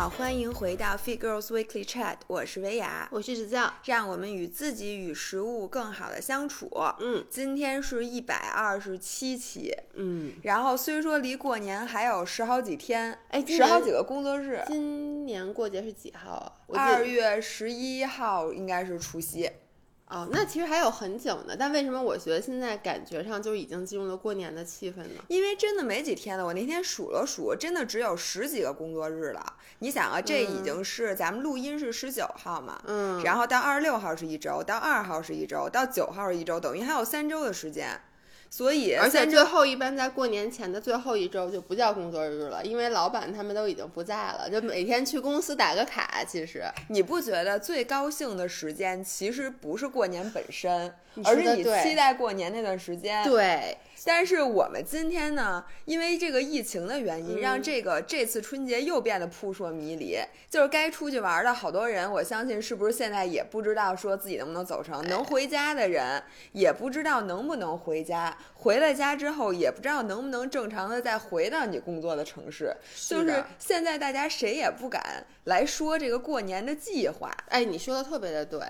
好，欢迎回到 Fit Girls Weekly Chat，我是维雅，我是子教，让我们与自己与食物更好的相处。嗯今天是一百二十七期，嗯，然后虽说离过年还有十好几天，哎十好几个工作日，今年过节是几号啊？二月十一号应该是除夕。哦，那其实还有很久呢。但为什么我觉得现在感觉上就已经进入了过年的气氛呢？因为真的没几天了，我那天数了数，真的只有十几个工作日了。你想啊，这已经是咱们录音是十九号嘛，嗯，然后到二十六号是一周，到二号是一周，到九号是一周，等于还有三周的时间。所以而且最后一般在过年前的最后一周就不叫工作日了，因为老板他们都已经不在了，就每天去公司打个卡。其实你不觉得最高兴的时间其实不是过年本身，而是你期待过年那段时间。对，但是我们今天呢，因为这个疫情的原因，嗯让这个这次春节又变得扑朔迷离。就是该出去玩的好多人，我相信是不是现在也不知道说自己能不能走成，能回家的人也不知道能不能回家，回了家之后也不知道能不能正常的再回到你工作的城市。就是现在大家谁也不敢来说这个过年的计划。哎，你说的特别的对。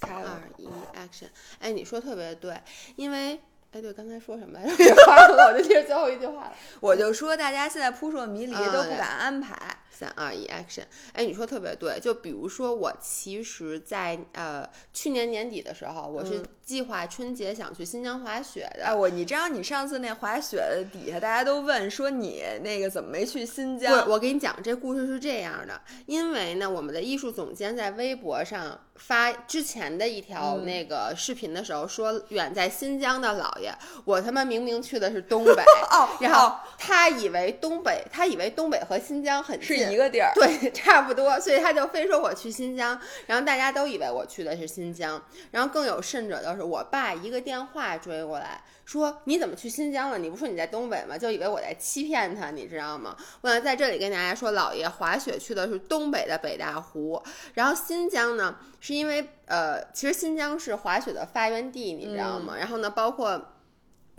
三二一，action！哎，你说特别对，因为哎，对，刚才说什么来着？给忘了，我就记着最后一句话了。我就说大家现在扑朔迷离，嗯都不敢安排。三二一，action！哎，你说特别对，就比如说我其实在，呃去年年底的时候，我是嗯计划春节想去新疆滑雪的。哎，我你知道你上次那滑雪的底下大家都问说你那个怎么没去新疆？是，我给你讲，这故事是这样的，因为呢，我们的艺术总监在微博上发之前的一条嗯那个视频的时候说，远在新疆的姥爷，我他妈明明去的是东北，哦，然后哦他以为东北，他以为东北和新疆很是近一个地儿。对，差不多，所以他就非说我去新疆，然后大家都以为我去的是新疆，然后更有甚者的是，我爸一个电话追过来，说你怎么去新疆了？你不说你在东北吗？就以为我在欺骗他，你知道吗？我想在这里跟大家说，老爷滑雪去的是东北的北大湖，然后新疆呢，是因为呃，其实新疆是滑雪的发源地，你知道吗？然后呢，包括。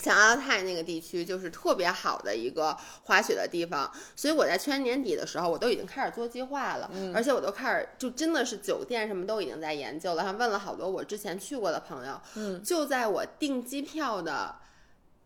像阿勒泰那个地区就是特别好的一个滑雪的地方，所以我在去年年底的时候，我都已经开始做计划了，而且我都开始就真的是酒店什么都已经在研究了，还问了好多我之前去过的朋友。嗯，就在我订机票的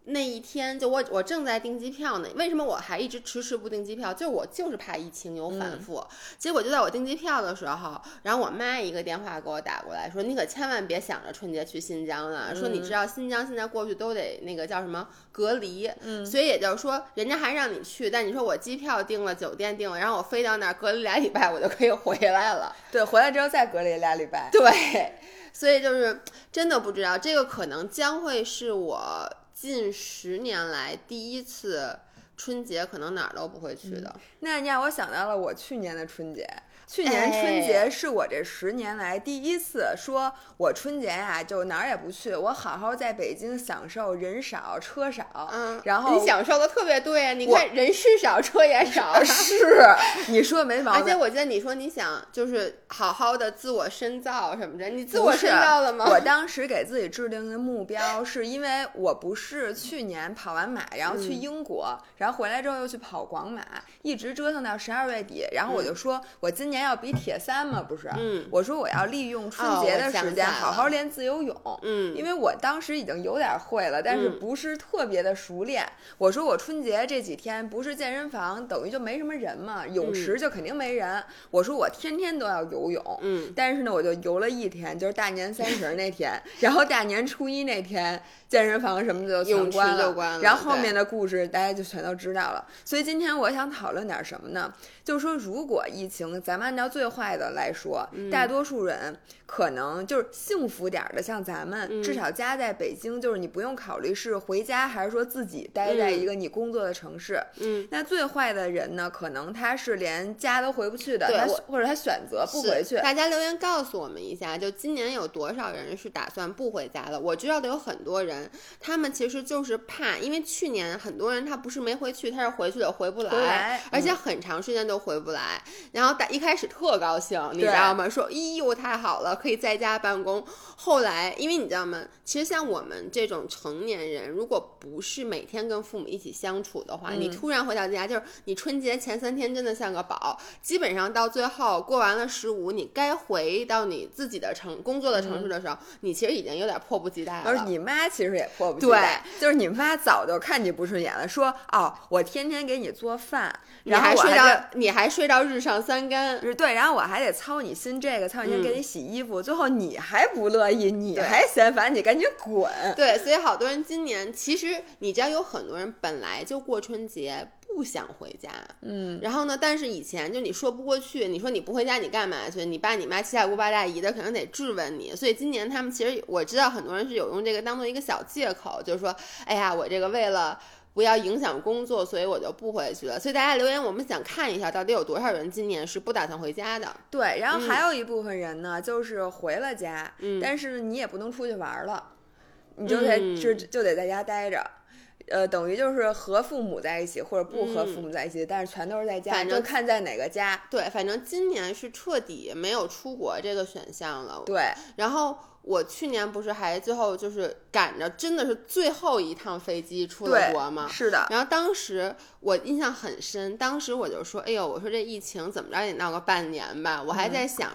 那一天，就我我正在订机票呢。为什么我还一直迟迟不订机票？就我就是怕疫情有反复。结果就在我订机票的时候，然后我妈一个电话给我打过来，说你可千万别想着春节去新疆了，说你知道新疆现在过去都得那个叫什么隔离，嗯所以也就是说人家还让你去，但你说我机票订了，酒店订了，然后我飞到那儿隔离俩礼拜，我就可以回来了。对，回来之后再隔离俩礼拜。对，所以就是真的不知道，这个可能将会是我近十年来第一次春节，可能哪儿都不会去的。那你让我想到了我去年的春节。去年春节是我这十年来第一次说，我春节呀、就哪儿也不去，我好好在北京享受人少车少。嗯，然后你享受的特别对啊！你看人是少，车也少。是你说没毛病。而且我记得你说你想就是好好的自我深造什么的，你自我深造了吗？我当时给自己制定的目标，是因为我不是去年跑完马，然后去嗯英国，然后回来之后又去跑广马，一直折腾到十二月底，然后我就说，我今年要比铁三嘛，不是？嗯我说我要利用春节的时间好好练自由泳。嗯，因为我当时已经有点会了，但是嗯不是特别的熟练。我说我春节这几天不是健身房，等于就没什么人嘛，泳池就肯定没人。我说我天天都要游泳，嗯，但是呢，我就游了一天，就是大年三十那天，然后大年初一那天，健身房什么的就关了，就关了然后后面的故事大家就全都知道了。所以今天我想讨论点什么呢？就是说，如果疫情，咱们按照最坏的来说，嗯。大多数人可能就是幸福点儿的，像咱们，嗯至少家在北京，就是你不用考虑是回家还是说自己待在嗯一个你工作的城市。嗯，那最坏的人呢，可能他是连家都回不去的，他或者他选择不回去。大家留言告诉我们一下，就今年有多少人是打算不回家的？我知道的有很多人，他们其实就是怕，因为去年很多人他不是没回去，他是回去了回不来，来而且嗯很长时间都回不来。然后打一开开始特高兴，你知道吗？说，咦呦，太好了，可以在家办公。后来，因为你知道吗？其实像我们这种成年人，如果不是每天跟父母一起相处的话，你突然回到家，就是你春节前三天真的像个宝，基本上到最后过完了十五，你该回到你自己的城工作的城市的时候，你其实已经有点迫不及待了。而你妈其实也迫不及待，就是你妈早就看你不顺眼了，说哦，我天天给你做饭，然后睡到你还睡到日上三竿，对，然后我还得操你心这个，操你心给你洗衣服，最后你还不乐意，你还嫌烦，你赶紧滚。对，所以好多人今年其实你知道有很多人本来就过春节不想回家，嗯，然后呢，但是以前就你说不过去，你说你不回家你干嘛去？你爸你妈七大姑八大姨的可能得质问你，所以今年他们其实我知道很多人是有用这个当做一个小借口，就是说，哎呀，我这个为了。不要影响工作，所以我就不回去了。所以大家留言，我们想看一下到底有多少人今年是不打算回家的。对，然后还有一部分人呢，就是回了家，但是你也不能出去玩了，你就得就就得在家待着，呃，等于就是和父母在一起或者不和父母在一起，但是全都是在家，反正看在哪个家。对，反正今年是彻底没有出国这个选项了。对，然后。我去年不是还最后就是赶着，真的是最后一趟飞机出了国吗？是的。然后当时我印象很深，当时我就说：“哎呦，我说这疫情怎么着也闹个半年吧。”我还在想，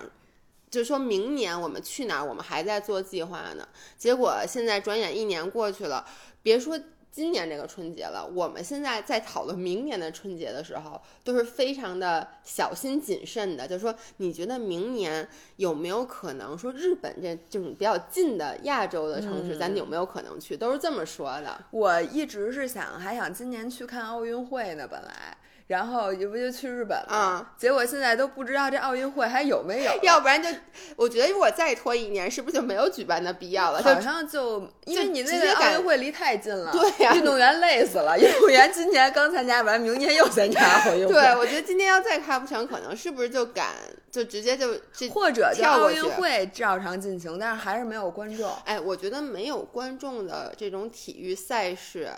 就说明年我们去哪儿，我们还在做计划呢。结果现在转眼一年过去了，别说。今年这个春节了，我们现在在讨论明年的春节的时候，都是非常的小心谨慎的。就是说，你觉得明年有没有可能说日本这这种比较近的亚洲的城市，咱有没有可能去？都是这么说的。我一直是想，还想今年去看奥运会呢，本来。然后这不就去日本了？啊，结果现在都不知道这奥运会还有没有。要不然就，我觉得如果再拖一年，是不是就没有举办的必要了？好像就因为你那个奥运会离太近了，对呀，运动员累死了。运动员今年刚参加完，明年又参加奥运会。对，我觉得今年要再开不成，可能是不是就赶就直接就 或者跳奥运会照常进行，但是还是没有观众。哎，我觉得没有观众的这种体育赛事，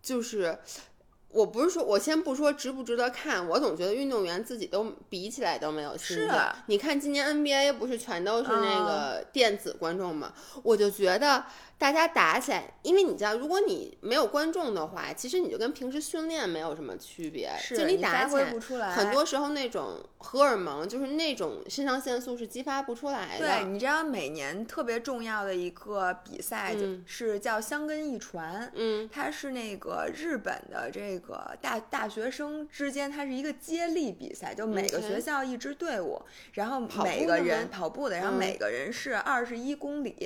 就是。我不是说，我先不说值不值得看，我总觉得运动员自己都比起来都没有心思。你看今年 NBA 不是全都是那个电子观众吗？我就觉得。大家打起来，因为你知道，如果你没有观众的话，其实你就跟平时训练没有什么区别。就你打起来，很多时候那种荷尔蒙，就是那种肾上腺素是激发不出来的。对，你知道每年特别重要的一个比赛，就是叫香根一传。嗯，它是那个日本的这个大大学生之间，它是一个接力比赛，就每个学校一支队伍，然后每个人跑步的，然后每个人是二十一公里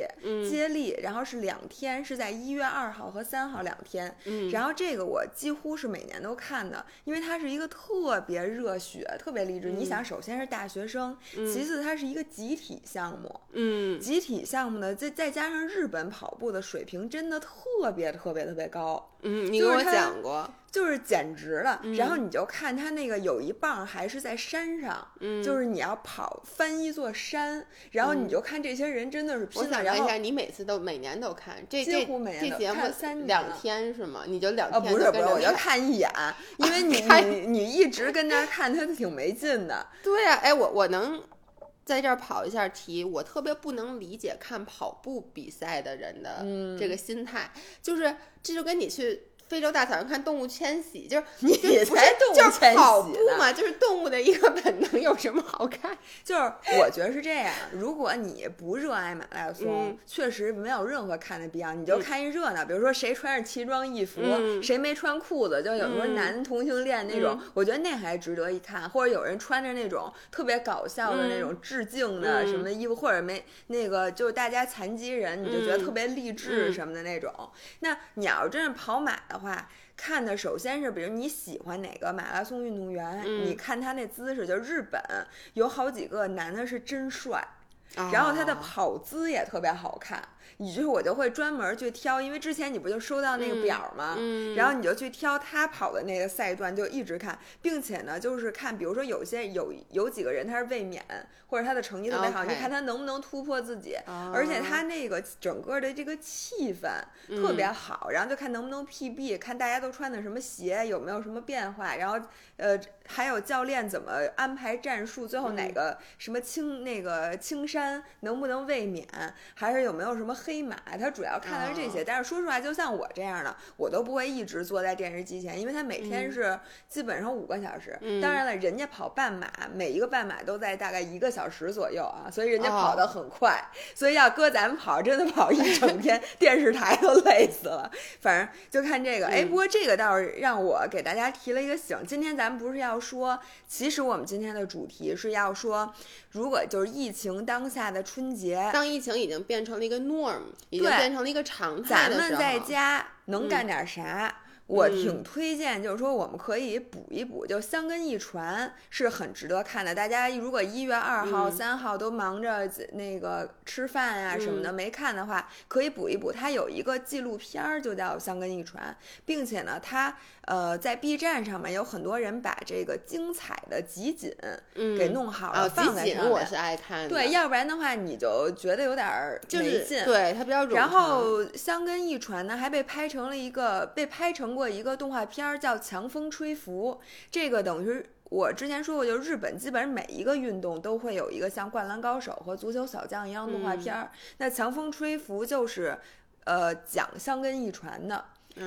接力，然后是。两天是在一月二号和三号两天，嗯，然后这个我几乎是每年都看的，因为它是一个特别热血、特别励志。你想，首先是大学生，其次它是一个集体项目，嗯，集体项目呢，再再加上日本跑步的水平真的特别特别特别高，嗯，你跟我讲过。就是简直了，然后你就看他那个有一棒还是在山上，就是你要跑翻一座山，然后你就看这些人真的是拼了。然后你每次都每年都看，这几乎每年都看三两天是吗？你就两天？不是不是，我就看一眼，因为你你你一直跟那看，他挺没劲的。对呀，哎，我我能在这儿跑一下题，我特别不能理解看跑步比赛的人的这个心态，就是这就跟你去。非洲大草原看动物迁徙，就是 你才动物迁徙跑步嘛，就是动物的一个本能，有什么好看？就是我觉得是这样，如果你不热爱马拉松，确实没有任何看的必要，你就看一热闹。比如说谁穿着奇装异服，谁没穿裤子，就有时候男同性恋那种，我觉得那还值得一看。或者有人穿着那种特别搞笑的那种致敬的什么衣服，或者没那个就是大家残疾人，你就觉得特别励志什么的那种。那你要真是跑马的。话看的首先是，比如你喜欢哪个马拉松运动员，你看他那姿势，就日本有好几个男的是真帅，然后他的哦跑姿也特别好看。以至于我就会专门去挑，因为之前你不就收到那个表吗？嗯然后你就去挑他跑的那个赛段，就一直看，并且呢，就是看，比如说有些有有几个人他是卫冕，或者他的成绩特别好你看他能不能突破自己。哦而且他那个整个的这个气氛特嗯别好，然后就看能不能 PB，看大家都穿的什么鞋，有没有什么变化，然后呃还有教练怎么安排战术，最后嗯哪个什么青那个青山能不能卫冕，还是有没有什么黑马，他主要看的是这些。哦但是说实话，就像我这样的，我都不会一直坐在电视机前，因为他每天嗯是基本上五个小时。嗯当然了，人家跑半马，每一个半马都在大概一个小时左右啊，所以人家哦跑得很快。所以要搁咱们跑，真的跑一整天，电视台都累死了。反正就看这个，哎，嗯不过这个倒是让我给大家提了一个醒。今天咱们不是要说，其实我们今天的主题是要说，如果就是疫情当下的春节，当疫情已经变成了一个 norm，已经对变成了一个常态的咱们在家能干点啥？我挺推荐，就是说我们可以补一补，就香根一传是很值得看的。大家如果一月二号、嗯三号都忙着那个吃饭呀、什么的、没看的话，可以补一补。它有一个纪录片儿，就叫《香根一传》，并且呢，它呃在 B 站上面有很多人把这个精彩的集锦嗯给弄好了，啊，放在上面。我是爱看的，对，要不然的话你就觉得有点儿就是没劲。对它比较冗然后香根一传呢，还被拍成了一个被拍成过一个动画片儿，叫《强风吹拂》。这个等于是我之前说过，就是日本基本上每一个运动都会有一个像《灌篮高手》和《足球小将》一样动画片儿。那《强风吹拂》就是呃讲香根一传的。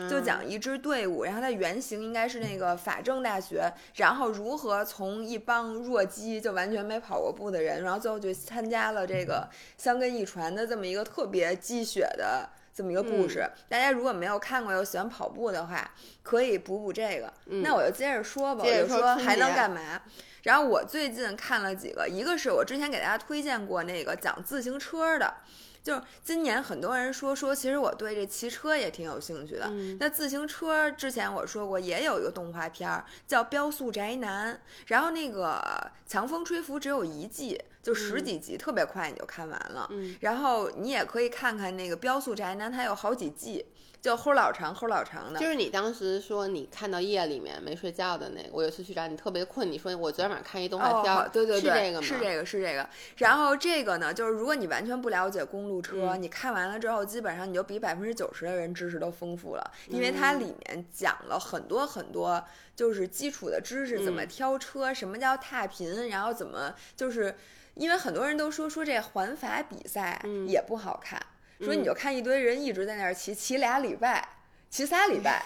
就嗯讲一支队伍，然后它原型应该是那个法政大学，然后如何从一帮弱鸡就完全没跑过步的人，然后最后就参加了这个香根一传的这么一个特别鸡血的这么一个故事。大家如果没有看过又喜欢跑步的话，可以补补这个。那我就接着说吧，我就说还能干嘛？然后我最近看了几个，一个是我之前给大家推荐过那个讲自行车的，就是今年很多人说说，其实我对这骑车也挺有兴趣的。嗯那自行车之前我说过，也有一个动画片儿叫《标速宅男》，然后那个《强风吹拂》只有一季，就十几集，特别快你就看完了。嗯然后你也可以看看那个《标速宅男》，它有好几季，就齁老长齁老长的。就是你当时说你看到夜里面没睡觉的那个，我有一次去找你特别困，你说我昨天晚上看一动画片对对对，是这个吗？是这个，是这个。然后这个呢，就是如果你完全不了解公路车，嗯你看完了之后，基本上你就比百分之九十的人知识都丰富了，因为它嗯里面讲了很多很多就是基础的知识，怎么嗯挑车，什么叫踏频，然后怎么就是。因为很多人都说说这环法比赛嗯也不好看，说你嗯。就看一堆人一直在那儿骑，骑俩礼拜，骑仨礼拜，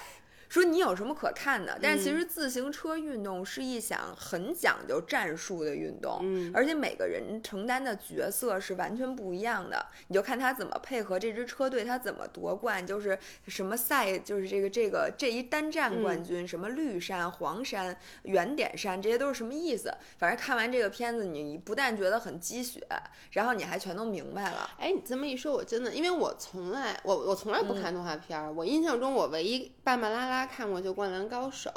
说你有什么可看的？但是其嗯实自行车运动是一项很讲究战术的运动，嗯而且每个人承担的角色是完全不一样的。你就看他怎么配合这支车队，他怎么夺冠，就是什么赛，就是这个这个这一单站冠嗯军，什么绿山、黄山、圆点山，这些都是什么意思？反正看完这个片子，你不但觉得很鸡血，然后你还全都明白了。哎，你这么一说，我真的，因为我从来我我从来不看动画片儿，我印象中我唯一巴巴拉拉看过就《灌篮高手》，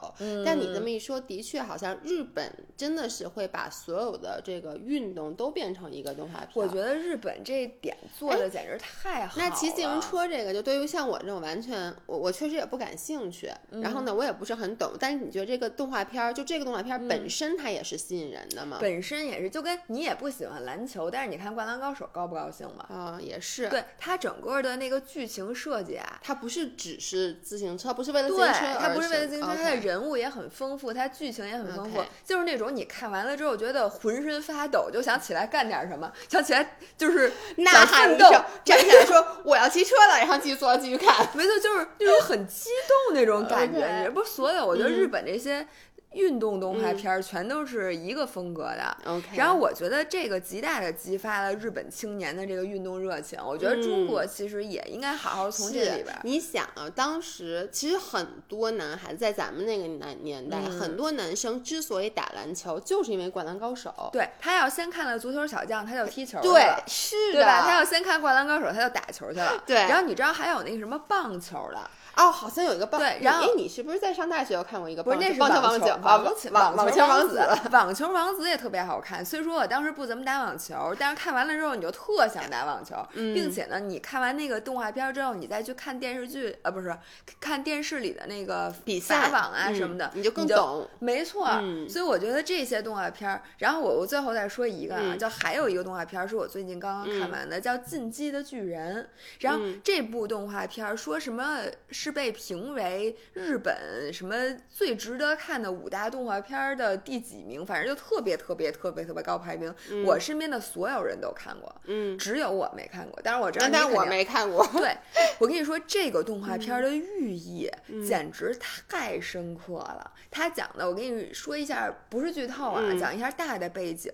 但你这么一说，的确好像日本真的是会把所有的这个运动都变成一个动画片儿。我觉得日本这点做的简直太好了。那骑自行车这个，就对于像我这种完全，我我确实也不感兴趣，然后呢，我也不是很懂。但是你觉得这个动画片儿，就这个动画片儿本身它也是吸引人的吗？本身也是，就跟你也不喜欢篮球，但是你看《灌篮高手》高不高兴嘛？啊、也是。对它整个的那个剧情设计啊，它不是只是自行车，不是为了自，行车而它不是为了自行车，它的人物也很丰富，它剧情也很丰富就是那种你看完了之后觉得浑身发抖，就想起来干点什么，想起来就是呐喊一声，站起来说我要骑车了，然后继续坐继续看。没错，就是那种很激动那种感觉。你不是所有，我觉得嗯日本这些运动动画嗯片儿全都是一个风格的。OK，然后我觉得这个极大的激发了日本青年的这个运动热情。我觉得中国其实也应该好好从这里边你想啊，当时其实很多男孩子在咱们那个年年代，嗯很多男生之所以打篮球，就是因为《灌篮高手》。对他要先看了足球小将，他就踢球去对了，是对吧？他要先看灌篮高手，他就打球去了。对然后你知道还有那个什么棒球的，哦，好像有一个棒。对然后哎，你是不是在上大学有看过一个棒？不是那是棒球？网棒球，网网球网网球王子，网球王子也特别好看。虽说我当时不怎么打网球，但是看完了之后你就特想打网球，嗯并且呢，你看完那个动画片之后，你再去看电视剧，呃，不是看电视里的那个比赛网啊嗯什么的，你就更懂。没错，嗯所以我觉得这些动画片儿，然后我我最后再说一个啊，嗯就还有一个动画片儿是我最近刚刚看完的，叫《进击的巨人》。然后嗯这部动画片儿说什么是被评为日本什么最值得看的五大动画片儿的第几名，反正就特别特别特别特别高排名。我身边的所有人都看过，嗯，只有我没看过。但是我知道但我你没看过。对，我跟你说，这个动画片儿的嗯寓意简直太深刻了。他讲的，我跟你说一下，不是剧透啊，嗯讲一下大的背景，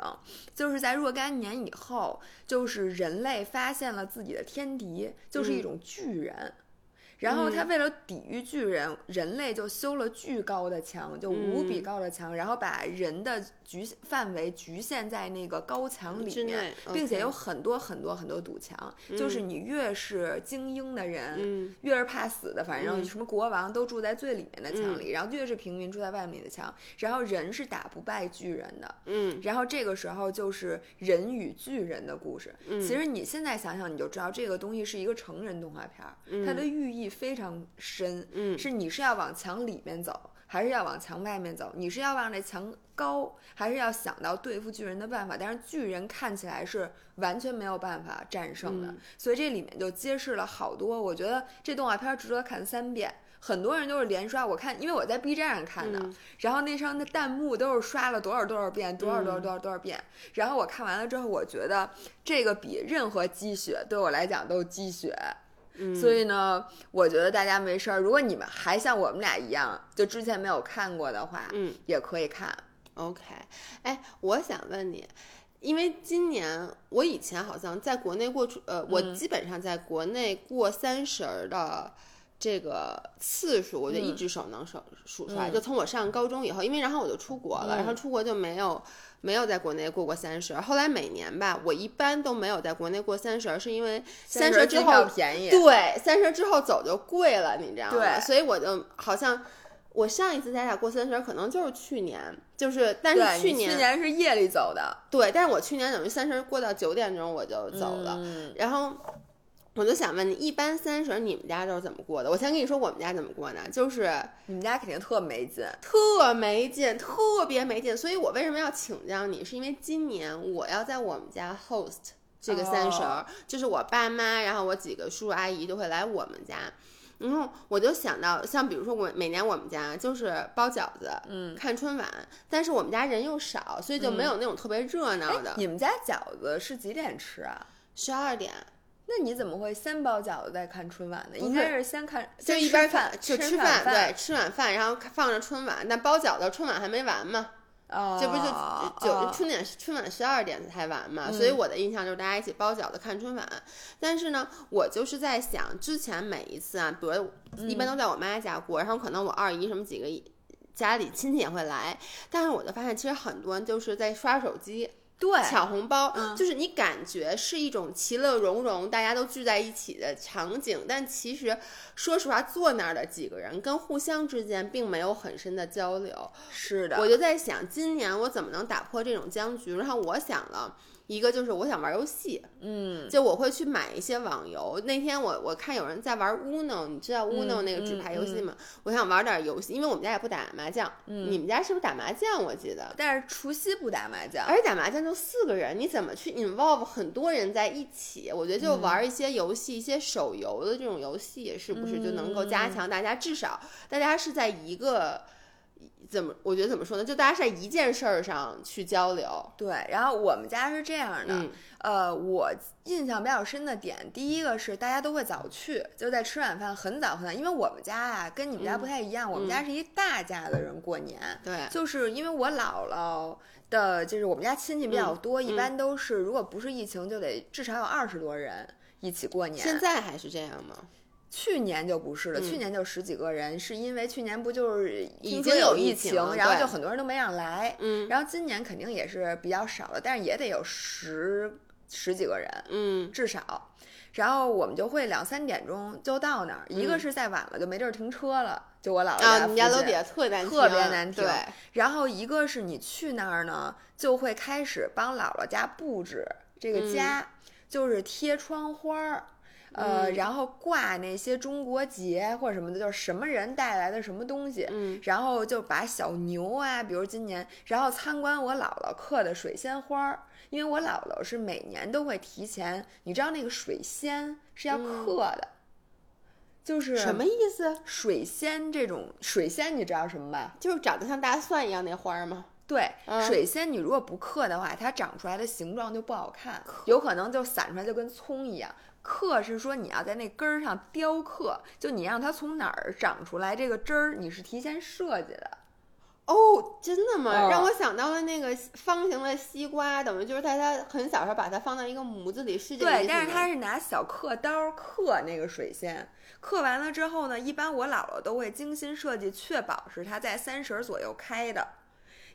就是在若干年以后，就是人类发现了自己的天敌，就是一嗯种巨人。然后他为了抵御巨人，人类就修了巨高的墙，就无比嗯。高的墙，然后把人的局范围局限在那个高墙里面并且有很多很多很多堵墙，就是你越是精英的人，嗯越是怕死的，反正嗯什么国王都住在最里面的墙里，然后越是平民住在外面的墙，然后人是打不败巨人的。嗯然后这个时候就是人与巨人的故事。嗯其实你现在想想，你就知道这个东西是一个成人动画片儿，它的寓意非常深。嗯是你是要往墙里面走，还是要往墙外面走？你是要往这墙高，还是要想到对付巨人的办法？但是巨人看起来是完全没有办法战胜的，嗯所以这里面就揭示了好多。我觉得这动画片儿值得看三遍。很多人都是连刷，我看，因为我在 B 站上看的，嗯然后那上的弹幕都是刷了多少多少遍，多少多少嗯多少多少遍。然后我看完了之后，我觉得这个比任何积雪对我来讲都鸡血。嗯，所以呢，我觉得大家没事儿，如果你们还像我们俩一样，就之前没有看过的话，嗯也可以看。OK，哎，我想问你，因为今年我以前好像在国内过出，呃，我嗯。基本上在国内过三十儿的这个次数，我就一嗯只手能手数出来。嗯就从我上高中以后，因为然后我就出国了，然后嗯出国就没有。没有在国内过过三十，后来每年吧，我一般都没有在国内过三十，是因为三十之后便宜，对，三十之后走就贵了，你知道吗？对所以我就好像我上一次咱俩过三十可能就是去年，就是但，是去年去年是夜里走的，对，但是我去年等于三十过到九点钟我就走了，嗯然后。我就想问你，一般三十你们家都是怎么过的？我先跟你说我们家怎么过呢，就是你们家肯定特没劲。特没劲，特别没劲。所以我为什么要请教你，是因为今年我要在我们家 host 这个三十儿，哦就是我爸妈，然后我几个叔叔阿姨都会来我们家。然后我就想到，像比如说我每年我们家就是包饺子，嗯，看春晚，但是我们家人又少，所以就没有那种特别热闹的。哎你们家饺子是几点吃啊？十二点那你怎么会先包饺子再看春晚呢？应该是先看，就一边吃饭，就吃吃饭，对，吃晚饭，然后放着春晚。那包饺子春晚还没完嘛，哦，这不就九哦春点春晚十二点才完嘛，所以我的印象就是大家一起包饺子看春晚。但是呢，我就是在想，之前每一次啊，比如一般都在我妈家过，然后可能我二姨什么几个家里亲戚也会来，但是我就发现其实很多人就是在刷手机。对，抢红包，嗯就是你感觉是一种其乐融融，大家都聚在一起的场景，但其实说实话，坐那儿的几个人跟互相之间并没有很深的交流。是的，我就在想，今年我怎么能打破这种僵局？然后我想了。一个就是我想玩游戏，嗯，就我会去买一些网游。那天我我看有人在玩 Uno，你知道 Uno 嗯那个纸牌游戏吗？我想玩点游戏，因为我们家也不打麻将。嗯你们家是不是打麻将？我记得。但是除夕不打麻将，而且打麻将就四个人，你怎么去 involve 很多人在一起？我觉得就玩一些游戏、一些手游的这种游戏，是不是就能够加强大家？至少大家是在一个怎么？我觉得怎么说呢？就大家是在一件事儿上去交流。对。然后我们家是这样的，嗯呃，我印象比较深的点，第一个是大家都会早去，就在吃晚饭很早很早，因为我们家啊跟你们家不太一样，我们家是一大家的人过年，对，就是因为我姥姥的，就是我们家亲戚比较多，一般都是如果不是疫情，就得至少有二十多人一起过年。现在还是这样吗？去年就不是了，嗯去年就十几个人，是因为去年不就是已经有疫情，情然后就很多人都没让来。嗯然后今年肯定也是比较少了，但是也得有十十几个人，嗯至少。然后我们就会两三点钟就到那儿，一个嗯是再晚了就没地儿停车了，就我姥姥啊，家你家楼底下特难特别难停对，然后一个是你去那儿呢，就会开始帮姥姥家布置这个家，就是贴窗花儿。呃，嗯然后挂那些中国结或者什么的，就是什么人带来的什么东西，嗯然后就把小牛啊，比如今年，然后参观我姥姥刻的水仙花儿，因为我姥姥是每年都会提前，你知道那个水仙是要刻的，就是嗯什么意思？水仙这种水仙，你知道什么吧？就是长得像大蒜一样那花儿吗？对，嗯水仙你如果不刻的话，它长出来的形状就不好看，有可能就散出来就跟葱一样。刻是说你要在那根儿上雕刻，就你让它从哪儿长出来这个枝儿，你是提前设计的。哦，真的吗？哦让我想到了那个方形的西瓜，等于就是在它很小时候把它放到一个模子里，是这个意对，但是吗它是拿小刻刀刻那个水仙，刻完了之后呢，一般我姥姥都会精心设计，确保是它在三十儿左右开的。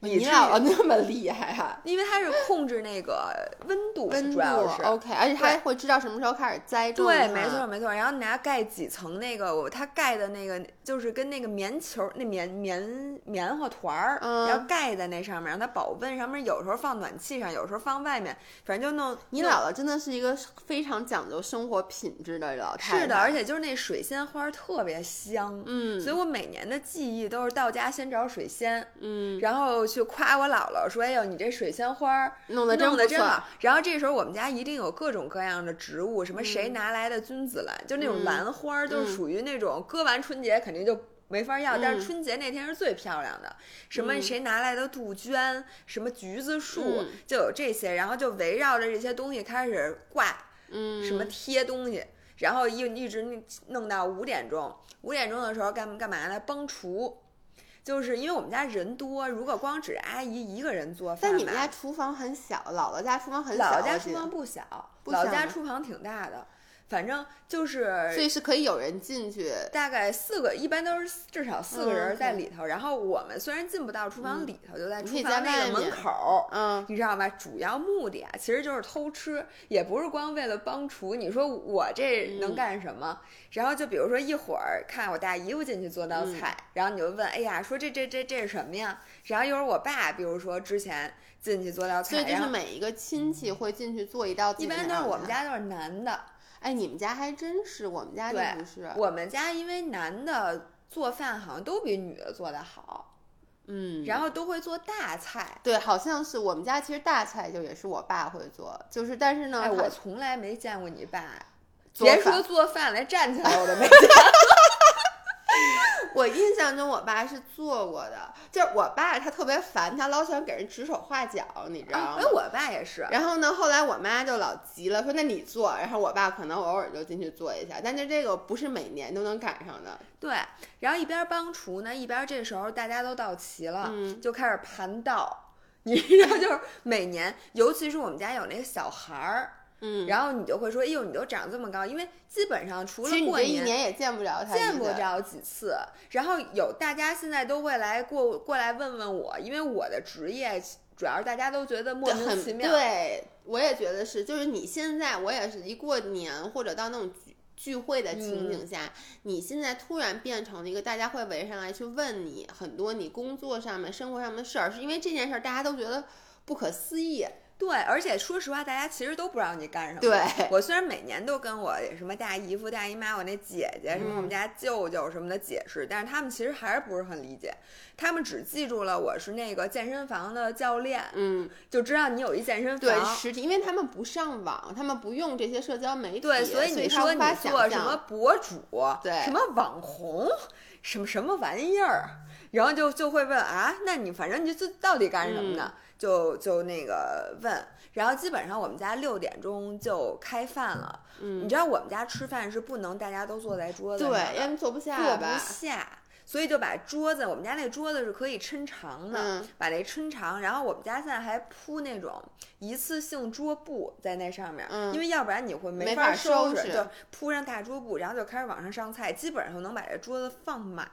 你姥姥那么厉害啊！因为它是控制那个 温度，温度 OK，而且它会知道什么时候开始栽种。对，没错。没错。然后你拿盖几层那个，我它盖的那个就是跟那个棉球那棉棉棉花团儿，嗯然后盖在那上面，让它保温。上面有时候放暖气上，有时候放外面，反正就弄。弄你姥姥真的是一个非常讲究生活品质的老太太。是的，而且就是那水仙花特别香，嗯所以我每年的记忆都是到家先找水仙，嗯，然后去夸我姥姥说：“哎呦，你这水仙花儿弄得真好。”然后这时候我们家一定有各种各样的植物，什么谁拿来的君子兰，就那种嗯兰花儿，都是嗯属于那种割完春节肯定就。没法要，但嗯是春节那天是最漂亮的。什么嗯谁拿来的杜鹃，什么橘子树，嗯就有这些，然后就围绕着这些东西开始挂嗯，什么贴东西，然后一一直弄弄到五点钟。五点钟的时候干干嘛呢？帮厨，就是因为我们家人多，如果光指着阿姨一个人做饭吧，但你们家厨房很小，姥姥家厨房很小，姥姥家厨房不小，姥姥家厨房挺大的，反正就是所以是可以有人进去。大概四个，一般都是至少四个嗯人在里头。然后我们虽然进不到厨房里头，就在厨房那个门口儿。嗯，你知道吧？主要目的啊，其实就是偷吃，也不是光为了帮厨。你说我这能嗯干什么？然后就比如说一会儿看我大姨夫进去做道嗯菜，然后你就问，哎呀，说这这这这是什么呀？然后一会儿我爸，比如说之前进去做道菜，所以就是每一个亲戚会进去做一道菜一般都是我们。家都是男的，哎，你们家还真是，我们家就不是。我们家因为男的做饭好像都比女的做的好，嗯，然后都会做大菜。对，好像是我们家其实大菜就也是我爸会做，就是但是呢，哎，我从来没见过你爸，别说做饭连，站起来我都没见过。我印象中我爸是做过的，就是我爸他特别烦，他老喜欢给人指手画脚，你知道吗？啊哎，我爸也是。然后呢，后来我妈就老急了，说那你做，然后我爸可能偶尔就进去做一下，但是这个不是每年都能赶上的。对，然后一边帮厨呢，一边这时候大家都到齐了，嗯就开始盘道。你知道，就是每年，尤其是我们家有那个小孩儿，嗯，然后你就会说：“哎呦，你都长这么高！”因为基本上除了过年一年也见不着他，见不。着几次，然后有大家现在都会来过过来问问我，因为我的职业主要是大家都觉得莫名其妙，对，我也觉得是，就是你现在，我也是一过年或者到那种聚聚会的情嗯景下，你现在突然变成了一个大家会围上来去问你很多你工作上面、生活上面的事儿，是因为这件事儿大家都觉得不可思议。对，而且说实话，大家其实都不知道你干什么。对我虽然每年都跟我什么大姨夫、大姨妈、我那姐姐、什么我们嗯家舅舅什么的解释，但是他们其实还是不是很理解，他们只记住了我是那个健身房的教练，嗯，就知道你有一健身对，房。实体，因为他们不上网，他们不用这些社交媒体，对，所以你说你做什么博主，对什么网红，什么什么玩意儿，然后就就会问啊，那你反正你这到底干什么呢？嗯就就那个问，然后基本上我们家六点钟就开饭了。嗯你知道我们家吃饭是不能大家都坐在桌子上对，的，因为坐不下坐不？下。所以就把桌子，我们家那桌子是可以抻长的，嗯把那抻长，然后我们家现在还铺那种一次性桌布在那上面，嗯因为要不然你会没法收拾，拾就铺上大桌布，然后就开始往上上菜，基本上能把这桌子放满。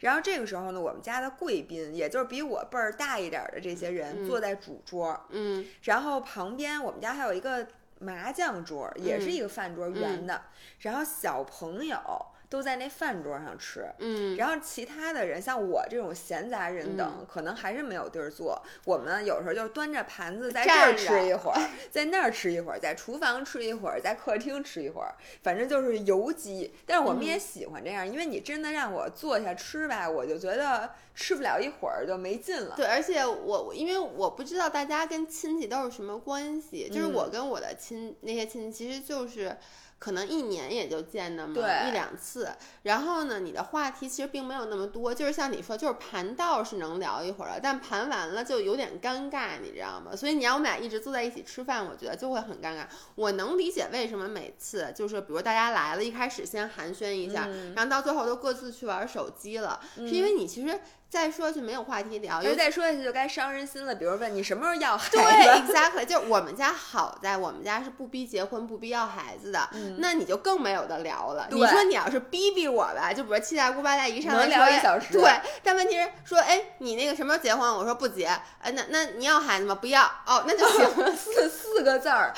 然后这个时候呢，我们家的贵宾，也就是比我辈儿大一点儿的这些人，嗯坐在主桌，嗯然后旁边我们家还有一个麻将桌，也是一个饭桌，圆的，然后小朋友。都在那饭桌上吃，嗯，然后其他的人像我这种闲杂人等，可能还是没有地儿坐。我们有时候就端着盘子在这儿吃一会儿，在那儿吃一会儿，在厨房吃一会儿，在客厅吃一会儿，反正就是游击。但是我们也喜欢这样，因为你真的让我坐下吃吧，我就觉得吃不了一会儿就没劲了。对，而且我因为我不知道大家跟亲戚都是什么关系，就是我跟我的亲那些亲戚其实就是。可能一年也就见那么一两次，然后呢，你的话题其实并没有那么多，就是像你说，就是盘道是能聊一会儿的，但盘完了就有点尴尬，你知道吗？所以你让我们俩一直坐在一起吃饭，我觉得就会很尴尬。我能理解为什么每次就是比如大家来了，一开始先寒暄一下，然后到最后都各自去玩手机了，是因为你其实。再说就没有话题聊，因为再说下去就该伤人心了。比如问你什么时候要孩子？对，exactly，就是我们家好在我们家是不逼结婚、不逼要孩子的，那你就更没有的聊了。你说你要是逼逼我吧，就比如七大姑八大姨上来聊一小时。对，但问题是说，哎，你那个什么时候结婚？我说不结。哎，那那你要孩子吗？不要。哦，那就行，四四个字儿，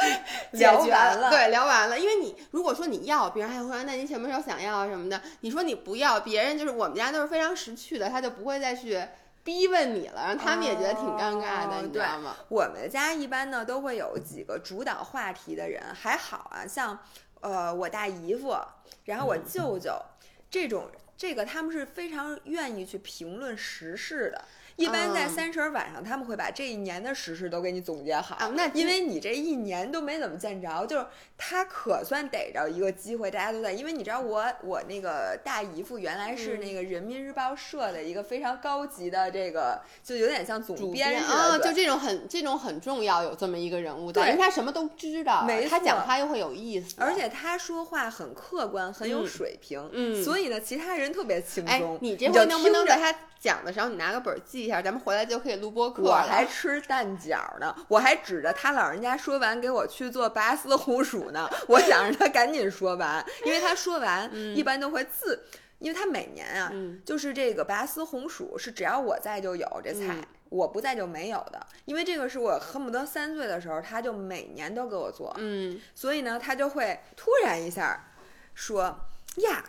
聊完了。对，聊完了。因为你如果说你要，别人还会说，那你什么时候想要什么的？你说你不要，别人就是我们家都是非常识趣的，他就不会再去。逼问你了，让他们也觉得挺尴尬的，你知道吗？我们家一般呢都会有几个主导话题的人，还好啊，像呃我大姨夫，然后我舅舅这种，这个他们是非常愿意去评论时事的。一般在三十晚上，他们会把这一年的时事都给你总结好。啊，那因为你这一年都没怎么见着，就是他可算逮着一个机会，大家都在。因为你知道，我我那个大姨夫原来是那个人民日报社的一个非常高级的这个，就有点像总编啊，就这种很这种很重要，有这么一个人物，对，他什么都知道，他讲话又会有意思，而且他说话很客观，很有水平，嗯，所以呢，其他人特别轻松。你这回能不能在他？讲的时候，你拿个本记一下，咱们回来就可以录播课。我还吃蛋饺呢，我还指着他老人家说完给我去做拔丝红薯呢。我想让他赶紧说完，因为他说完一般都会自，因为他每年啊，就是这个拔丝红薯是只要我在就有这菜，我不在就没有的。因为这个是我恨不得三岁的时候他就每年都给我做，嗯，所以呢，他就会突然一下说呀，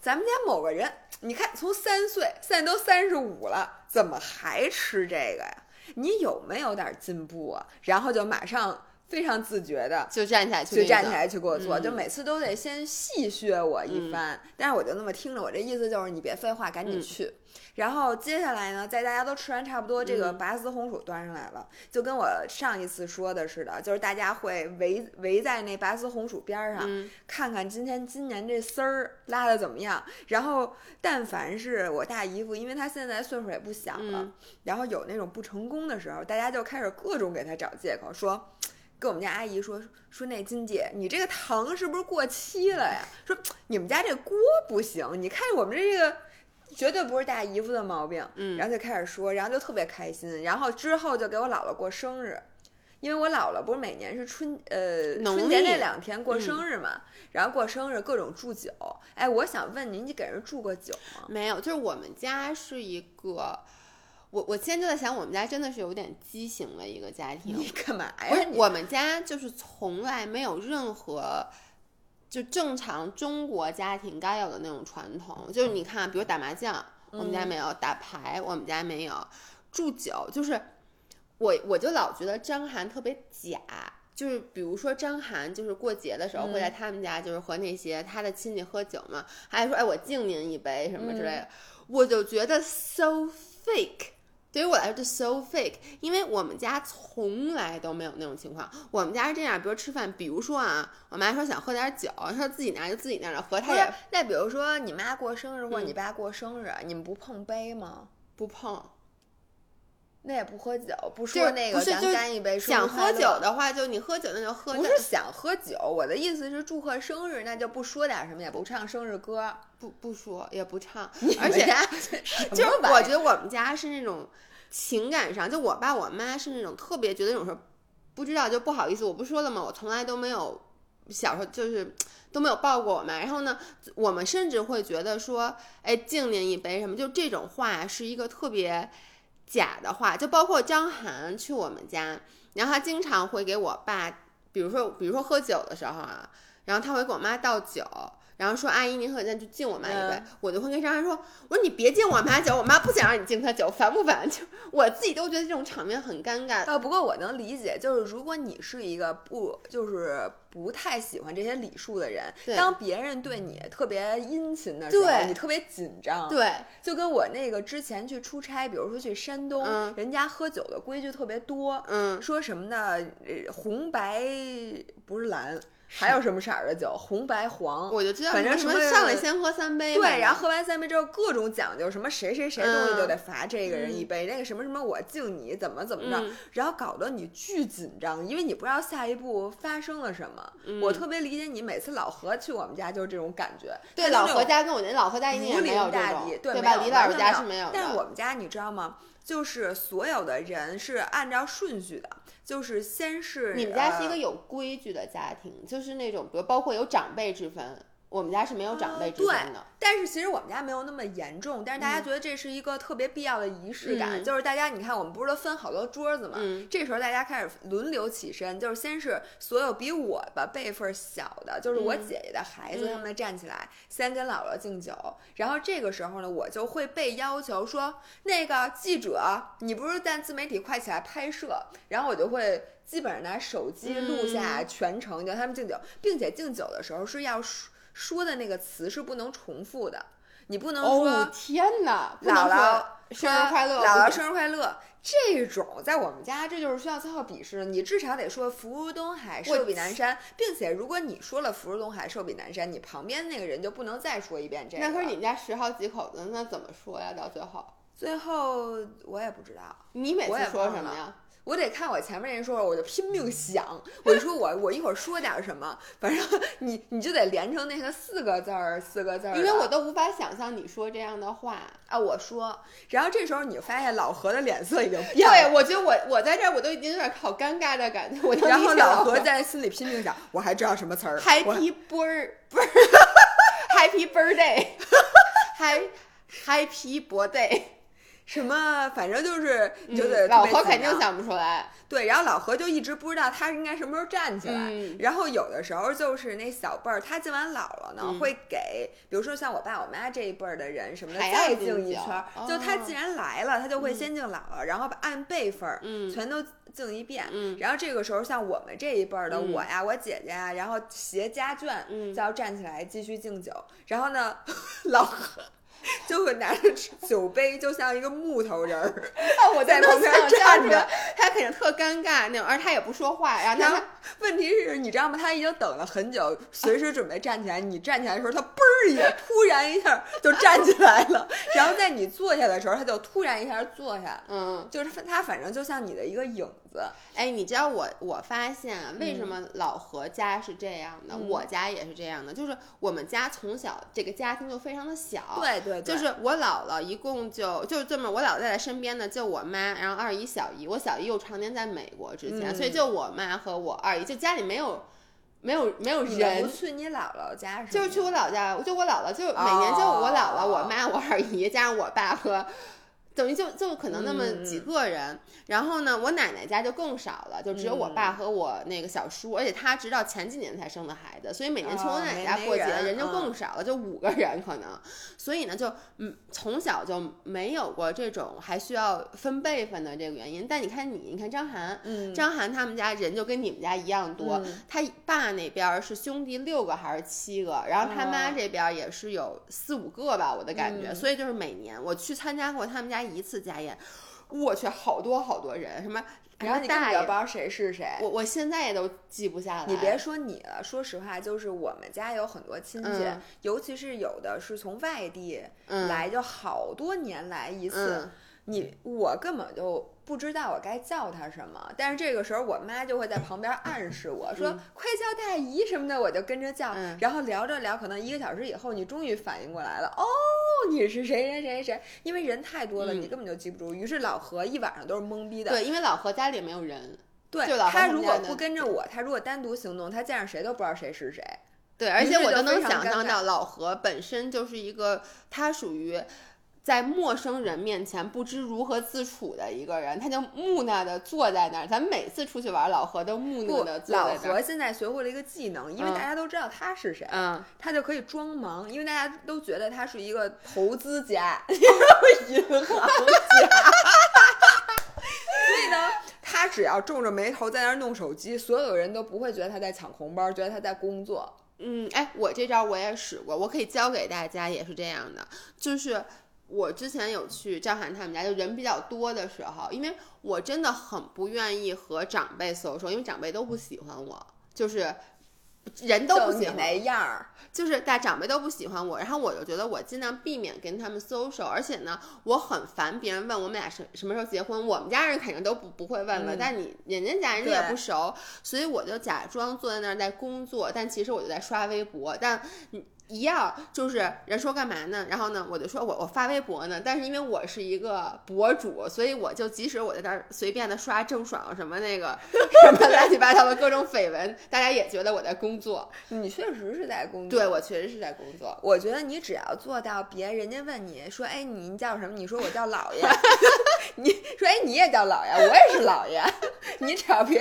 咱们家某个人。你看，从三岁现在都三十五了，怎么还吃这个呀？你有没有点进步啊？然后就马上。非常自觉的就站起来，就站起来去给我做，就每次都得先戏谑我一番。但是我就那么听着，我这意思就是你别废话，赶紧去。然后接下来呢，在大家都吃完差不多，这个拔丝红薯端上来了，就跟我上一次说的似的，就是大家会围围在那拔丝红薯边上，看看今天今年这丝儿拉的怎么样。然后但凡是我大姨夫，因为他现在岁数也不小了，然后有那种不成功的时候，大家就开始各种给他找借口说。跟我们家阿姨说说那金姐，你这个糖是不是过期了呀？说你们家这锅不行，你看我们这个绝对不是大姨夫的毛病。嗯，然后就开始说，然后就特别开心。然后之后就给我姥姥过生日，因为我姥姥不是每年是春呃春节那两天过生日嘛，然后过生日各种祝酒。哎，我想问您，你给人祝过酒吗？没有，就是我们家是一个。我我现在就在想，我们家真的是有点畸形的一个家庭。你干嘛呀？不是，我们家就是从来没有任何就正常中国家庭该有的那种传统。就是你看，比如打麻将，我们家没有；打牌，我们家没有；祝酒，就是我我就老觉得张涵特别假。就是比如说张涵，就是过节的时候会在他们家，就是和那些他的亲戚喝酒嘛，还说哎我敬您一杯什么之类的，我就觉得 so fake。对于我来说就 so fake，因为我们家从来都没有那种情况。我们家是这样，比如吃饭，比如说啊，我妈说想喝点酒，说自己拿就自己拿着喝。她也那比如说你妈过生日或者你爸过生日，你们不碰杯吗？不碰。那也不喝酒，不说那个咱干一杯。想喝酒的话，就你喝酒那就喝。不是想喝酒，我的意思是祝贺生日，那就不说点什么，也不唱生日歌，不不说也不唱。而且就是我觉得我们家是那种情感上，就我爸我妈是那种特别觉得那种时候不知道就不好意思，我不说了吗？我从来都没有小时候就是都没有抱过我妈。然后呢，我们甚至会觉得说，哎，敬您一杯什么，就这种话是一个特别。假的话，就包括张涵去我们家，然后他经常会给我爸，比如说比如说喝酒的时候啊，然后他会给我妈倒酒。然后说阿姨您喝，那就敬我妈一杯。嗯我就会跟张涵说，我说你别敬我妈酒，我妈不想让你敬她酒，烦不烦？就我自己都觉得这种场面很尴尬。呃，不过我能理解，就是如果你是一个不就是不太喜欢这些礼数的人，当别人对你特别殷勤的时候，对你特别紧张。对，就跟我那个之前去出差，比如说去山东，嗯人家喝酒的规矩特别多，嗯，说什么呢？呃红白不是蓝，还有什么色儿的酒？红白黄。我就知道反正什么上来先喝三杯，对，然后喝完三杯之后，各种讲究，什么谁谁谁东西嗯都得罚这个人一杯，那个什么什么我敬你，怎么怎么着，嗯然后搞得你巨紧张，因为你不知道下一步发生了什么。嗯我特别理解你，每次老何去我们家就是这种感觉。对老何家跟我那老何家一定也没有对？吧李老师家是没有，但是我们家你知道吗？就是所有的人是按照顺序的，就是先是你们家是一呃个有规矩的家庭，就是那种比如包括有长辈之分，我们家是没有长辈之间的。但是其实我们家没有那么严重，但是大家觉得这是一个特别必要的仪式感，嗯。就是大家你看我们不是都分好多桌子嘛，嗯。这时候大家开始轮流起身，就是先是所有比我吧辈分小的，就是我嗯。姐姐的孩子，嗯。他们站起来先跟姥姥敬酒，然后这个时候呢，我就会被要求说那个记者，你不是在自媒体快起来拍摄，然后我就会。基本上拿手机录下嗯。全程，叫他们敬酒，并且敬酒的时候是要说说的那个词是不能重复的，你不能说、哦天哪！不能姥姥说生日快乐，姥姥生日快乐。这种在我们家，这就是需要最后笔试的。你至少得说“福如东海，寿比南山”，并且如果你说了“福如东海，寿比南山”，你旁边那个人就不能再说一遍这个。那可是你们家十好几口子，那怎么说呀？到最后，最后我也不知道，你每次说什么呀？我得看我前面人说了，我就拼命想。我就说我我一会儿说点什么，反正 你你就得连成那个四个字儿四个字儿，因为我都无法想象你说这样的话。啊我说，然后这时候你就发现老何的脸色已经变了。对，我觉得我我在这儿我都已经有点好尴尬的感觉。我能然后老何在心里拼命想，我还知道什么词儿 Happy bird 不是 Happy birthday，Happy Happy birthday，什么，反正就是你就嗯得、老何肯定想不出来。对，然后老何就一直不知道他应该什么时候站起来，嗯然后有的时候就是那小辈儿，他敬完姥姥呢，嗯会给，比如说像我爸我妈这一辈儿的人什么的，再敬一圈儿。就他既然来了，他就会先敬姥姥，然后按辈分儿、嗯全都敬一遍。嗯然后这个时候，像我们这一辈儿的，嗯我呀，我姐姐呀，然后携家眷，嗯就要站起来继续敬酒。然后呢，老何 就会拿着酒杯，就像一个木头人儿。啊，我在旁边站着，他肯定特尴尬那种，而他也不说话，然后他然后问题是，你知道吗？他已经等了很久，随时准备站起来。你站起来的时候，他嘣儿一下，突然一下就站起来了。然后在你坐下的时候，他就突然一下坐下，嗯，就是他反正就像你的一个影子。哎，你知道我我发现啊，为什么老何家是这样的，嗯我家也是这样的，就是我们家从小这个家庭就非常的小，对对对，就是我姥姥一共就就这么，我姥姥在她身边呢，就我妈，然后二姨、小姨，我小姨又常年在美国之前，嗯所以就我妈和我二姨，就家里没有没有没有人不，去你姥姥家是？就是去我姥家，就我姥姥就每年就我姥姥、我妈、我二姨加上我爸和。等于就就可能那么嗯。几个人，然后呢，我奶奶家就更少了，就只有我爸嗯。和我那个小叔，而且他直到前几年才生的孩子，所以每年去哦我奶奶家过节人人就嗯。更少了，就五个人可能，所以呢，就嗯从小就没有过这种还需要分辈分的这个原因。但你看你，你看张涵，嗯，张涵他们家人就跟你们家一样多，嗯。他爸那边儿是兄弟六个还是七个，然后他妈哦。这边儿也是有四五个吧，我的感觉。嗯。所以就是每年我去参加过他们家一次家宴，我去好多好多人，什么然后你根大不知，道谁是谁。我我现在也都记不下来。你别说你了，说实话，就是我们家有很多亲戚，嗯尤其是有的是从外地嗯来，就好多年来一次。嗯你我根本就不知道我该叫他什么，但是这个时候我妈就会在旁边 暗示我说：“嗯快叫大姨什么的。”我就跟着叫，嗯然后聊着聊，可能一个小时以后，你终于反应过来了，哦，你是谁谁谁谁，因为人太多了，嗯你根本就记不住。于是老何一晚上都是懵逼的。对，因为老何家里没有人。对他如果不跟着我，他如果单独行动，他见着谁都不知道谁是谁。对，而且我都能想象到，老何本身就是一个，他属于在陌生人面前不知如何自处的一个人，他就木讷的坐在那儿。咱每次出去玩，老何都木讷的，坐老在那儿。何现在学会了一个技能，因为嗯大家都知道他是谁，嗯，他就可以装忙，因为大家都觉得他是一个投资家、银行家，所以呢，他只要皱着眉头在那儿弄手机，所有人都不会觉得他在抢红包，觉得他在工作。嗯，哎，我这招我也使过，我可以教给大家，也是这样的，就是我之前有去赵涵他们家，就人比较多的时候，因为我真的很不愿意和长辈 social，因为长辈都不喜欢我，就是人都不喜欢那样儿，就是大长辈都不喜欢我，然后我就觉得我尽量避免跟他们 social，而且呢，我很烦别人问我们俩什什么时候结婚，我们家人肯定都不不会问了，嗯。但你人家家人家也不熟，所以我就假装坐在那儿在工作，但其实我就在刷微博，但你。一样，就是人说干嘛呢？然后呢，我就说我我发微博呢，但是因为我是一个博主，所以我就即使我在那儿随便的刷郑爽什么那个 什么乱七八糟的各种绯闻，大家也觉得我在工作。你确实是在工作。对我确实是在工作。我觉得你只要做到别人家问你说，哎，你叫什么？你说我叫姥爷。你说，哎，你也叫姥爷，我也是姥爷。你只要别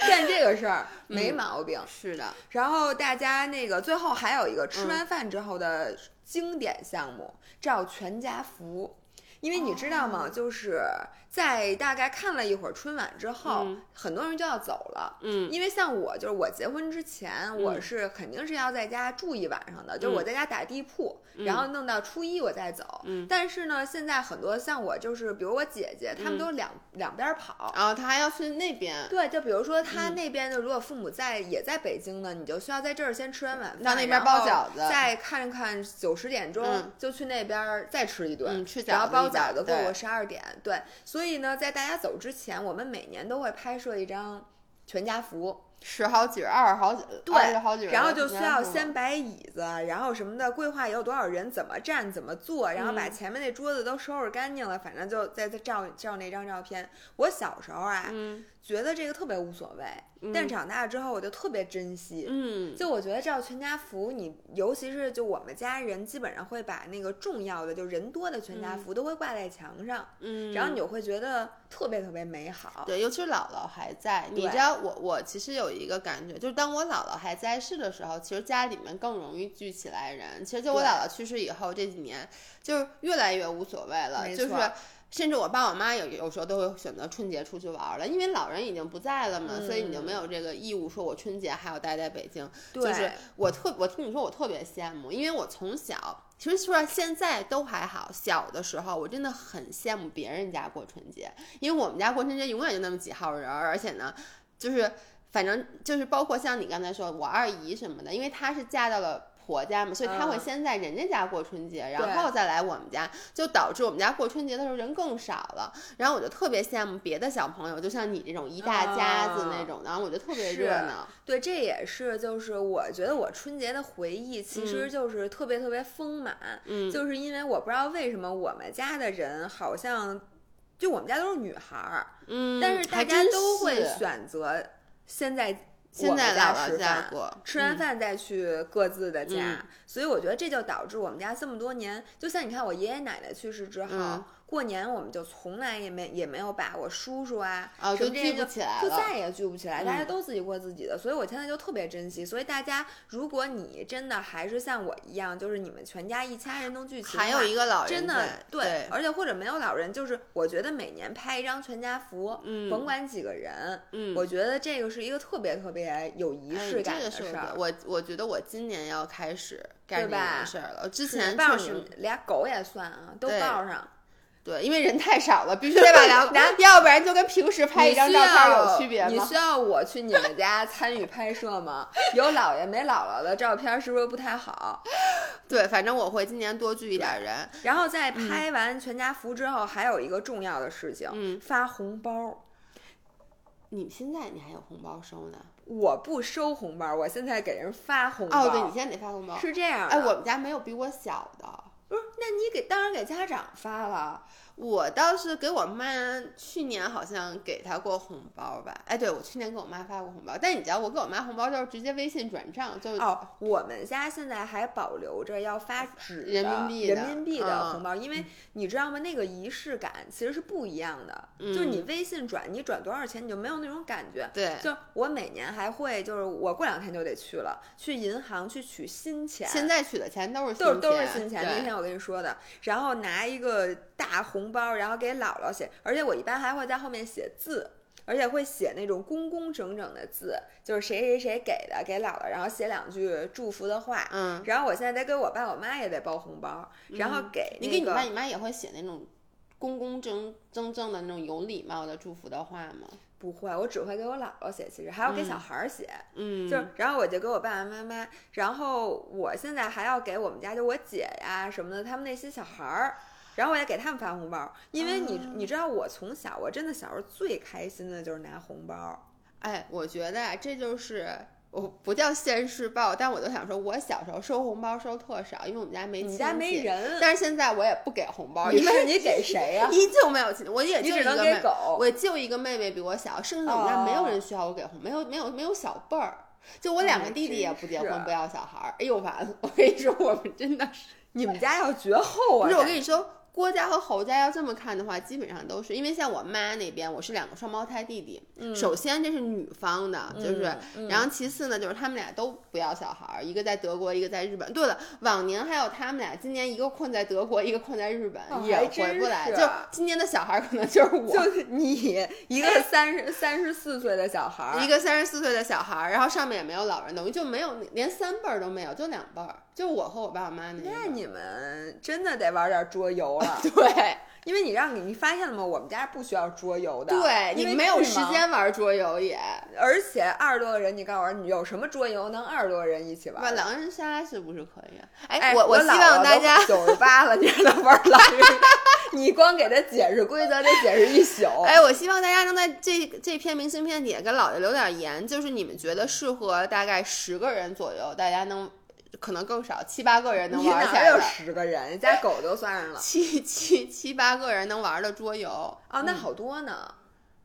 干这个事儿，没嗯毛病。是的，然后大家那个最后还有一个吃嗯完饭之后的经典项目，照全家福。因为你知道吗？哦就是在大概看了一会儿春晚之后，嗯很多人就要走了。嗯因为像我，就是我结婚之前，我嗯是肯定是要在家住一晚上的，就是我在家打地铺，嗯然后弄到初一我再走。嗯但是呢，现在很多像我，就是比如我姐姐，他们嗯都两、两边跑。然后他还要去那边，对，就比如说他嗯那边的，如果父母在也在北京呢，你就需要在这儿先吃完晚饭，到那边包饺子再看看九十点钟、嗯就去那边儿再吃一顿，嗯吃然后包饺子一般饺子过过十二点。对，所以所以呢，在大家走之前，我们每年都会拍摄一张全家福。十好几、二十好几、对好几然后就需要先摆椅子，然后什么的规划有多少人怎么站怎么坐，然后把嗯。前面那桌子都收拾干净了，反正就再再照照那张照片。我小时候啊，嗯。觉得这个特别无所谓，但长大之后我就特别珍惜。嗯，就我觉得照全家福，你尤其是就我们家人，基本上会把那个重要的就人多的全家福都会挂在墙上，嗯，然后你就会觉得特别特别美好。对，尤其是姥姥还在，你知道我我其实有一个感觉，就是当我姥姥还在世的时候，其实家里面更容易聚起来人。其实就我姥姥去世以后这几年，就是越来越无所谓了，就是。甚至我爸我妈有有时候都会选择春节出去玩儿了，因为老人已经不在了嘛，所以你就没有这个义务说我春节还要待在北京。对，就是我特我听你说我特别羡慕，因为我从小其实说现在都还好，小的时候我真的很羡慕别人家过春节，因为我们家过春节永远就那么几号人，而且呢，就是反正就是包括像你刚才说我二姨什么的，因为她是嫁到了。婆家嘛，所以他会嗯先在人家家过春节，对然后再来我们家，就导致我们家过春节的时候人更少了。然后我就特别羡慕别的小朋友，就像你这种一大家子那种的，然后我就特别热闹。对，这也是就是我觉得我春节的回忆，其实就是特别特别丰满。嗯就是因为我不知道为什么我们家的人好像，就我们家都是女孩儿，嗯，但是大家都会选择先在现在姥姥家吃饭。吃完嗯饭再去各自的家，嗯所以我觉得这就导致我们家这么多年，就像你看我爷爷奶奶去世之后，嗯过年我们就从来也没也没有把我叔叔啊哦就聚不起来了就再也聚不起来，大家嗯都自己过自己的，所以我现在就特别珍惜。所以大家，如果你真的还是像我一样，就是你们全家一家人能聚齐还有一个老人真的对，而且或者没有老人，就是我觉得每年拍一张全家福，嗯甭管几个人，嗯，我觉得这个是一个特别特别有仪哎式感的事儿。我我觉得我今年要开始干这件事儿了。之前抱确实着你们俩狗也算啊，都对抱上。对，因为人太少了，必须得把两要不然就跟平时拍一张照片要有区别吗你需？要我去你们家参与拍摄吗？有姥爷没姥姥的照片是不是不太好？对，反正我会今年多聚一点人。然后在拍完全家福之后，还有一个重要的事情，嗯发红包。你现在你还有红包收呢？我不收红包，我现在给人发红包。哦，对，你现在得发红包。是这样的。哎，我们家没有比我小的。那你给当然给家长发了。我倒是给我妈去年好像给她过红包吧？哎，对，我去年给我妈发过红包，但你知道我给我妈红包就是直接微信转账，就哦，我们家现在还保留着要发纸人民币的人民币的嗯红包，因为你知道吗？那个仪式感其实是不一样的，就是你微信转，你转多少钱你就没有那种感觉。对。就我每年还会，就是我过两天就得去了，去银行去取新钱。现在取的钱都是都是都是新钱，那天我跟你说的，然后拿一个大红包，然后给姥姥写，而且我一般还会在后面写字，而且会写那种工工整整的字，就是谁谁谁给的，给姥姥，然后写两句祝福的话。嗯，然后我现在得给我爸我妈也得包红包，然后给那个你给你爸你妈也会写那种工工整整正的那种有礼貌的祝福的话吗？不会，我只会给我姥姥写，其实还要给小孩儿写。嗯，就是，然后我就给我爸爸妈妈，然后我现在还要给我们家就我姐呀什么的，他们那些小孩儿，然后我也给他们发红包，因为你、你知道我从小我真的小时候最开心的就是拿红包，哎，我觉得啊，这就是我不叫现世报，但我就想说，我小时候收红包收特少，因为我们家没亲你家没，人，但是现在我也不给红包，你因为你给谁呀、依旧没有亲，我也只能就一个妹，给狗。我就一个妹妹比我小，剩下我们家没有人需要我给红，没有没有没有小辈儿。就我两个哎弟弟也不结婚，不要小孩儿。哎呦完了！我跟你说，我们真的是你们家要绝后啊！不是我跟你说，郭家和侯家要这么看的话，基本上都是因为像我妈那边，我是两个双胞胎弟弟。嗯首先这是女方的，就是，嗯嗯然后其次呢，就是他们俩都不要小孩儿，一个在德国，一个在日本。对了，往年还有他们俩，今年一个困在德国，一个困在日本，也回不来。就今年的小孩儿可能就是我。就是你一个三十三十四岁的小孩儿，一个三十四岁的小孩儿，然后上面也没有老人，等于就没有连三辈儿都没有，就两辈儿，就我和我爸我妈那。那你们真的得玩点桌游了，对因为你让你你发现了吗？我们家不需要桌游的，对，你没有时间玩桌游也。而且二十多个人，你告诉我，你有什么桌游能二十多个人一起玩，玩？狼人杀是不是可以啊？哎，我我希望大家，九十八了，你让他玩狼人杀，你光给他解释规则得解释一宿。哎，我希望大家能在这这篇明信片底下给姥爷留点言，就是你们觉得适合大概十个人左右，大家能可能更少，七八个人能玩起来有，十个人？加狗就算上了。七七七八个人能玩的桌游。哦，那好多呢。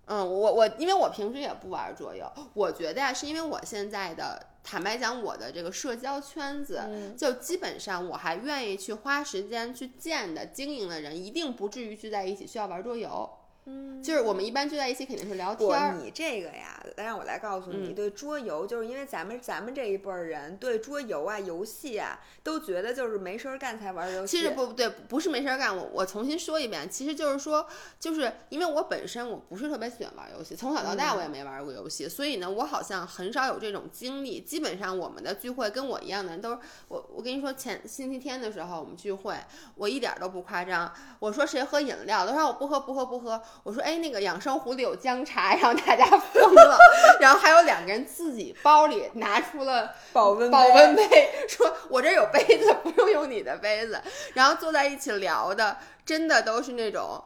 嗯，我我因为我平时也不玩桌游，我觉得呀，是因为我现在的坦白讲，我的这个社交圈子，嗯就基本上我还愿意去花时间去见的经营的人，一定不至于聚在一起需要玩桌游。嗯，就是我们一般聚在一起肯定是聊天，儿。你这个呀，让我来告诉你，嗯对桌游，就是因为咱们咱们这一辈儿人对桌游啊、游戏啊，都觉得就是没事儿干才玩儿游戏。其实不不对，不是没事儿干。我我重新说一遍，其实就是说，就是因为我本身我不是特别喜欢玩游戏，从小到大我也没玩过游戏，所以呢，我好像很少有这种经历。基本上我们的聚会跟我一样的人都是我我跟你说，前星期天的时候我们聚会，我一点儿都不夸张。我说谁喝饮料，都说我不喝不喝不喝。我说哎那个养生壶里有姜茶，然后大家疯了。然后还有两个人自己包里拿出了保温保温杯，说我这有杯子，不用用你的杯子。然后坐在一起聊的，真的都是那种，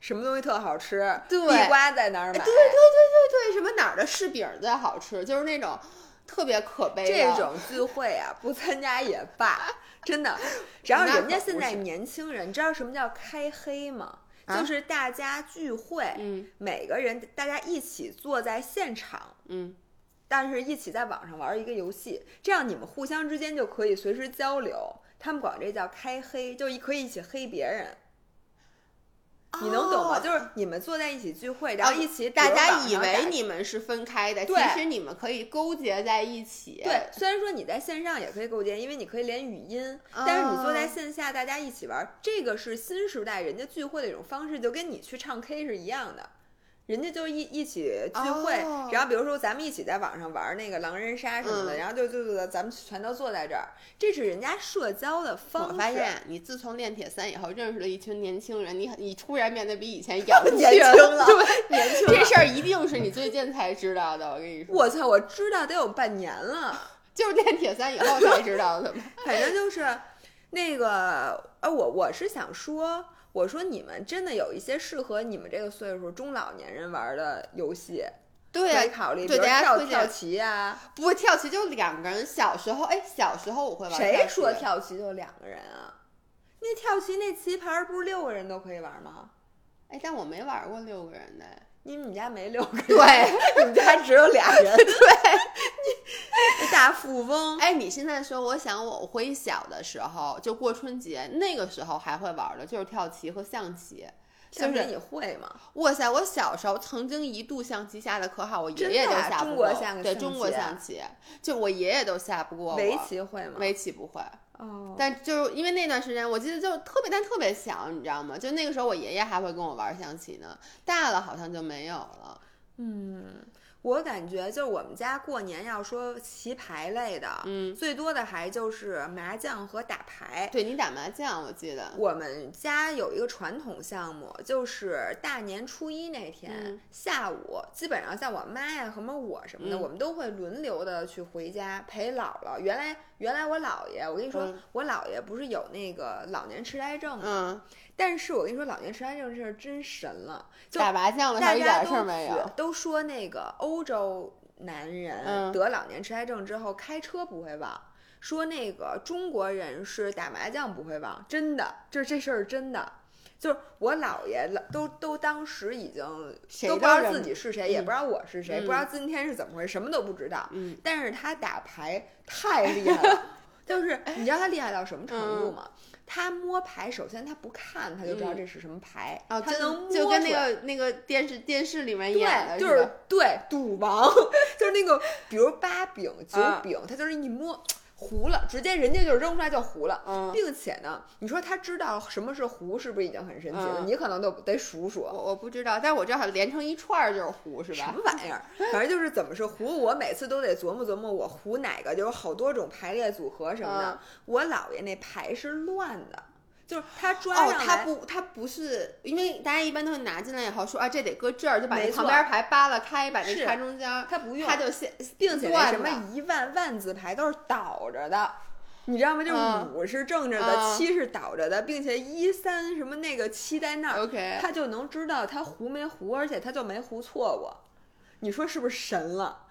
什么东西特好吃，对地瓜在哪儿买？对对对对对，什么哪儿的柿饼最好吃，就是那种特别可悲的这种聚会啊，不参加也罢，真的。然后人家现在年轻人，你知道什么叫开黑吗？啊就是大家聚会，嗯每个人大家一起坐在现场，嗯，但是一起在网上玩一个游戏，这样你们互相之间就可以随时交流。他们管这叫开黑，就可以一起黑别人。你能懂吗？哦就是你们坐在一起聚会，然后一起大家以为你们是分开的，其实你们可以勾结在一起。对，虽然说你在线上也可以勾结，因为你可以连语音，但是你坐在线下，大家一起玩儿，这个是新时代人家聚会的一种方式，就跟你去唱 K 是一样的。人家就一一起聚会，哦然后比如说咱们一起在网上玩那个狼人杀什么的，嗯然后就就就咱们全都坐在这儿，这是人家社交的方式。我发现你自从练铁三以后，认识了一群年轻人，你你突然变得比以前 洋气年轻了对，年轻这事儿一定是你最近才知道的。我跟你说，我操，我知道得有半年了。就是练铁三以后才知道的嘛。反正就是那个，呃，我我是想说，我说你们真的有一些适合你们这个岁数中老年人玩的游戏，对呀、可以考虑，对大家推荐跳棋呀、不过跳棋就两个人，小时候哎，小时候我会玩。谁说？跳棋就两个人啊？那跳棋那棋盘儿不是六个人都可以玩吗？哎，但我没玩过六个人的。你们家没六个人，对，你们家只有俩人。对，你大富翁。哎，你现在说，我想我回小的时候，就过春节那个时候还会玩的，就是跳棋和象棋。就是你会吗？哇塞！我小时候曾经一度象棋下的可好，我爷爷都下不过。对，中国象棋，就我爷爷都下不过。围棋会吗？围棋不会。哦。但就是因为那段时间，我记得就特别，但特别小，你知道吗？就那个时候，我爷爷还会跟我玩象棋呢。大了好像就没有了。嗯。我感觉就是我们家过年要说棋牌类的，嗯，最多的还就是麻将和打牌。对你打麻将，我记得我们家有一个传统项目，就是大年初一那天下午，基本上像我妈呀和我什么的，我们都会轮流的去回家陪姥姥。原来原来我姥爷，我跟你说，我姥爷不是有那个老年痴呆症吗？但是我跟你说，老年痴呆症这事儿真神了。打麻将的时候一点事儿没有。都说那个欧洲男人得老年痴呆症之后开车不会忘，说那个中国人是打麻将不会忘，真的，就是这事儿真的。就是我姥爷都都当时已经都不知道自己是谁，也不知道我是谁，不知道今天是怎么回事，什么都不知道。嗯。但是他打牌太厉害了，就是你知道他厉害到什么程度吗？他摸牌，首先他不看，他就知道这是什么牌。啊，他能摸就跟那个那个电视电视里面演的，就是对赌王，就是那个，比如八饼九饼，他就是一摸。糊了，直接人家就扔出来就糊了，嗯，并且呢，你说他知道什么是糊，是不是已经很神奇了？你可能都得数数。我我不知道，但是我知道连成一串儿就是糊，是吧？什么玩意儿？反正就是怎么是糊，我每次都得琢磨琢磨，我糊哪个，就有好多种排列组合什么的。我姥爷那牌是乱的。就是他抓上来，他不，他不是，因为大家一般都会拿进来以后说啊，这得搁这儿，就把那旁边牌扒拉开，把那插中间。他不用，他就先，并且那什么一万万字牌都是倒着的，你知道吗？就是五是正着的，七是倒着的，并且一三什么那个七在那儿，他就能知道他糊没糊，而且他就没糊错过。你说是不是神了？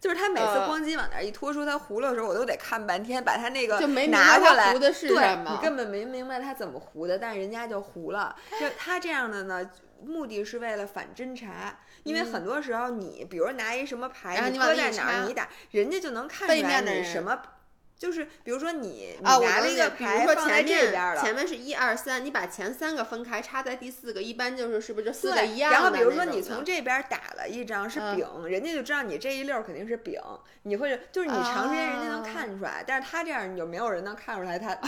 就是他每次咣叽往那一拖，说他糊了的时候，我都得看半天，把他那个拿过来。对，你根本没明白他怎么糊的，但是人家就糊了。就他这样的呢，目的是为了反侦查，因为很多时候你比如拿一什么牌，你搁在哪儿，你打，人家就能看出来你什么。就是比如说你啊，拿了一个牌放在这边了，前面是一二三，你把前三个分开，插在第四个，一般就是是不是就四个一样然后比如说你从这边打了一张是饼，人家就知道你这一溜肯定是饼，你会就是你长时间人家能看出来，但是他这样你就没有人能看出来他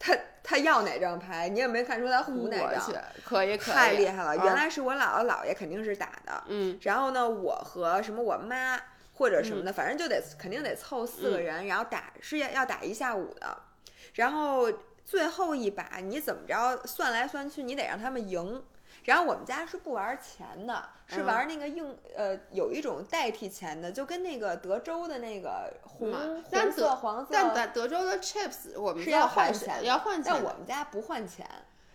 他他要哪张牌，你也没看出他胡哪张，可以可以，太厉害了！原来是我姥姥姥爷肯定是打的，嗯，然后呢，我和什么我妈。或者什么的，反正就得肯定得凑四个人，然后打是要要打一下午的，然后最后一把你怎么着算来算去，你得让他们赢。然后我们家是不玩钱的，是玩那个硬呃，有一种代替钱的，就跟那个德州的那个红红色黄色。但德州的 chips 我们是要换钱，要换钱。但我们家不换钱。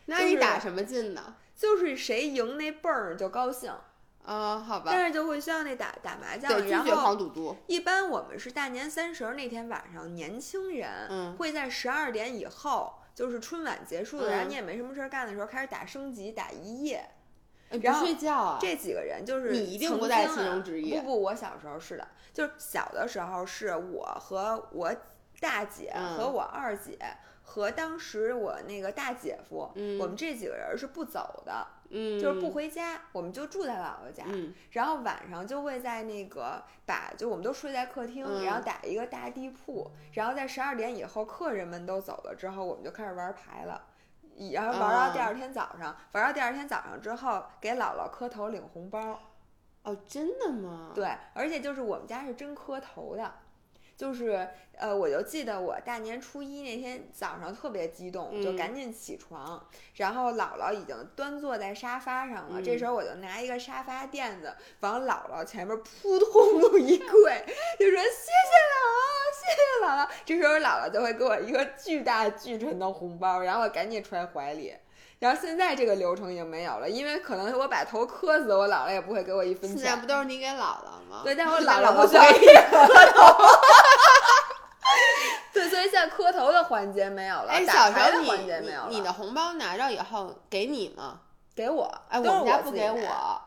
那你打什么劲呢？就是谁赢那倍儿就高兴。啊，好吧，但是就会需要那打打麻将，对，然后赌毒。一般我们是大年三十那天晚上，年轻人会在十二点以后，就是春晚结束了，然后你也没什么事儿干的时候，开始打升级，打一夜，然后睡觉啊。这几个人就是你一定不在其中之一。不不，我小时候是的，就是小的时候是我和我大姐和我二姐和当时我那个大姐夫，我们这几个人是不走的。嗯，就是不回家，我们就住在姥姥家，然后晚上就会在那个把，就我们都睡在客厅，然后打一个大地铺，然后在十二点以后，客人们都走了之后，我们就开始玩牌了，然后玩到第二天早上，玩到第二天早上之后，给姥姥磕头领红包。哦，真的吗？对，而且就是我们家是真磕头的。就是，呃，我就记得我大年初一那天早上特别激动，就赶紧起床，然后姥姥已经端坐在沙发上了。这时候我就拿一个沙发垫子往姥姥前面扑通一跪，就说谢谢姥姥，谢谢姥姥。这时候姥姥就会给我一个巨大巨沉的红包，然后我赶紧揣怀里。然后现在这个流程已经没有了，因为可能我把头磕死，我姥姥也不会给我一分钱。现在不都是你给姥姥吗？对，但我 姥姥不需要磕头。对，所以现在磕头的环节没有了，哎，小时候你你的红包拿着以后给你吗？给我，哎，我们家不给我。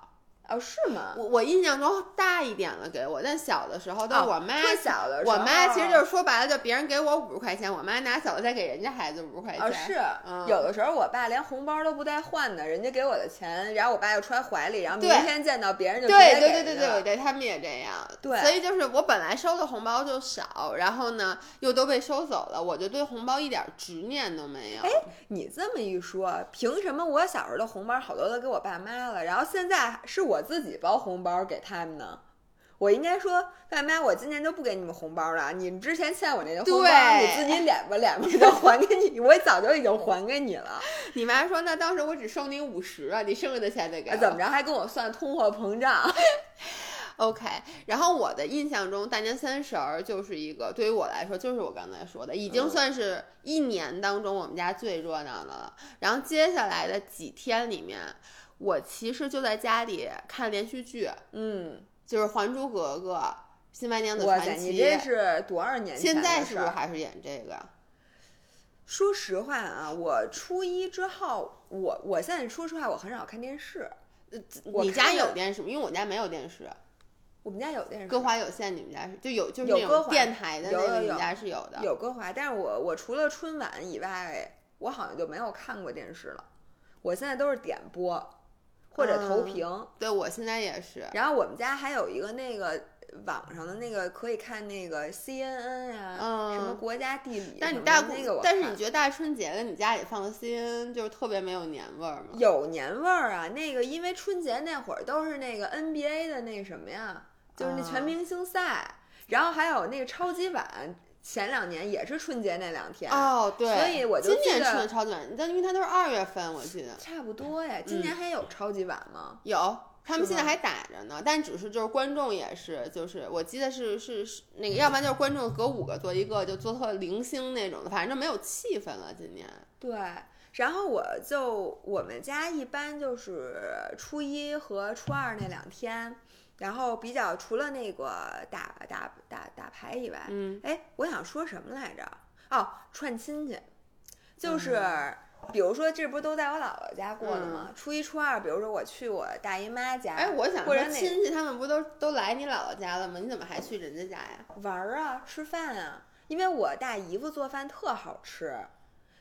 哦，是吗？我我印象中大一点了给我，但小的时候都是哦我妈。特小的时候，我妈其实就是说白了，就别人给我五十块钱，我妈拿走了再给人家孩子五十块钱。哦，是、嗯有的时候我爸连红包都不带换的，人家给我的钱，然后我爸又揣怀里，然后明天见到别人就直对对对对对对，他们也这样。对所以就是我本来收的红包就少，然后呢又都被收走了，我就对红包一点执念都没有。哎你这么一说，凭什么我小时候的红包好多都给我爸妈了，然后现在是我自己包红包给他们呢？我应该说，爸妈，我今年就不给你们红包了。你们之前欠我那个红包，你自己脸吧脸吧就还给你，我早就已经还给你了。你妈说那当时我只收你五十啊，你剩下的钱得给我。怎么着还跟我算通货膨胀？OK，然后我的印象中，大年三十儿就是一个对于我来说，就是我刚才说的，已经嗯算是一年当中我们家最热闹的了。然后接下来的几天里面，我其实就在家里看连续剧，嗯，就是《还珠格格》《新白娘子，传奇你》。这是多少年前现在？是不是还是演这个？说实话啊，我初一之后，我我现在说实话，我很少看电视。呃你家有电视吗？因为我家没有电视，我们家有电视，歌华有线，你们家是就有就是那种电台的那个，你们家是有的。有歌华，但是我我除了春晚以外，我好像就没有看过电视了。我现在都是点播或者投嗯屏，对我现在也是。然后我们家还有一个那个网上的那个可以看那个 CNN 呀、嗯什么国家地理但你大那个但是你觉得大春节的你家里放的 CNN 就是特别没有年味儿吗？有年味儿啊，那个因为春节那会儿都是那个 NBA 的那什么呀，就是那全啊明星赛，然后还有那个超级碗，前两年也是春节那两天，哦，对，所以我就今年春的超级晚，但因为它都是二月份，我记得差不多呀。今年还有超级晚吗？有。他们现在还打着呢，但只是就是观众也是，就是我记得是是是那个，要不然就是观众隔五个坐一个，就坐特零星那种的，反正就没有气氛了。今年对。然后我就我们家一般就是初一和初二那两天，然后比较除了那个打打打打牌以外，嗯，哎，我想说什么来着？哦，串亲戚，就是、嗯比如说这不都在我姥姥家过的吗？初一初二，比如说我去我大姨妈家，哎，我想或者亲戚他们不都都来你姥姥家了吗？你怎么还去人家家呀？玩儿啊，吃饭啊，因为我大姨夫做饭特好吃。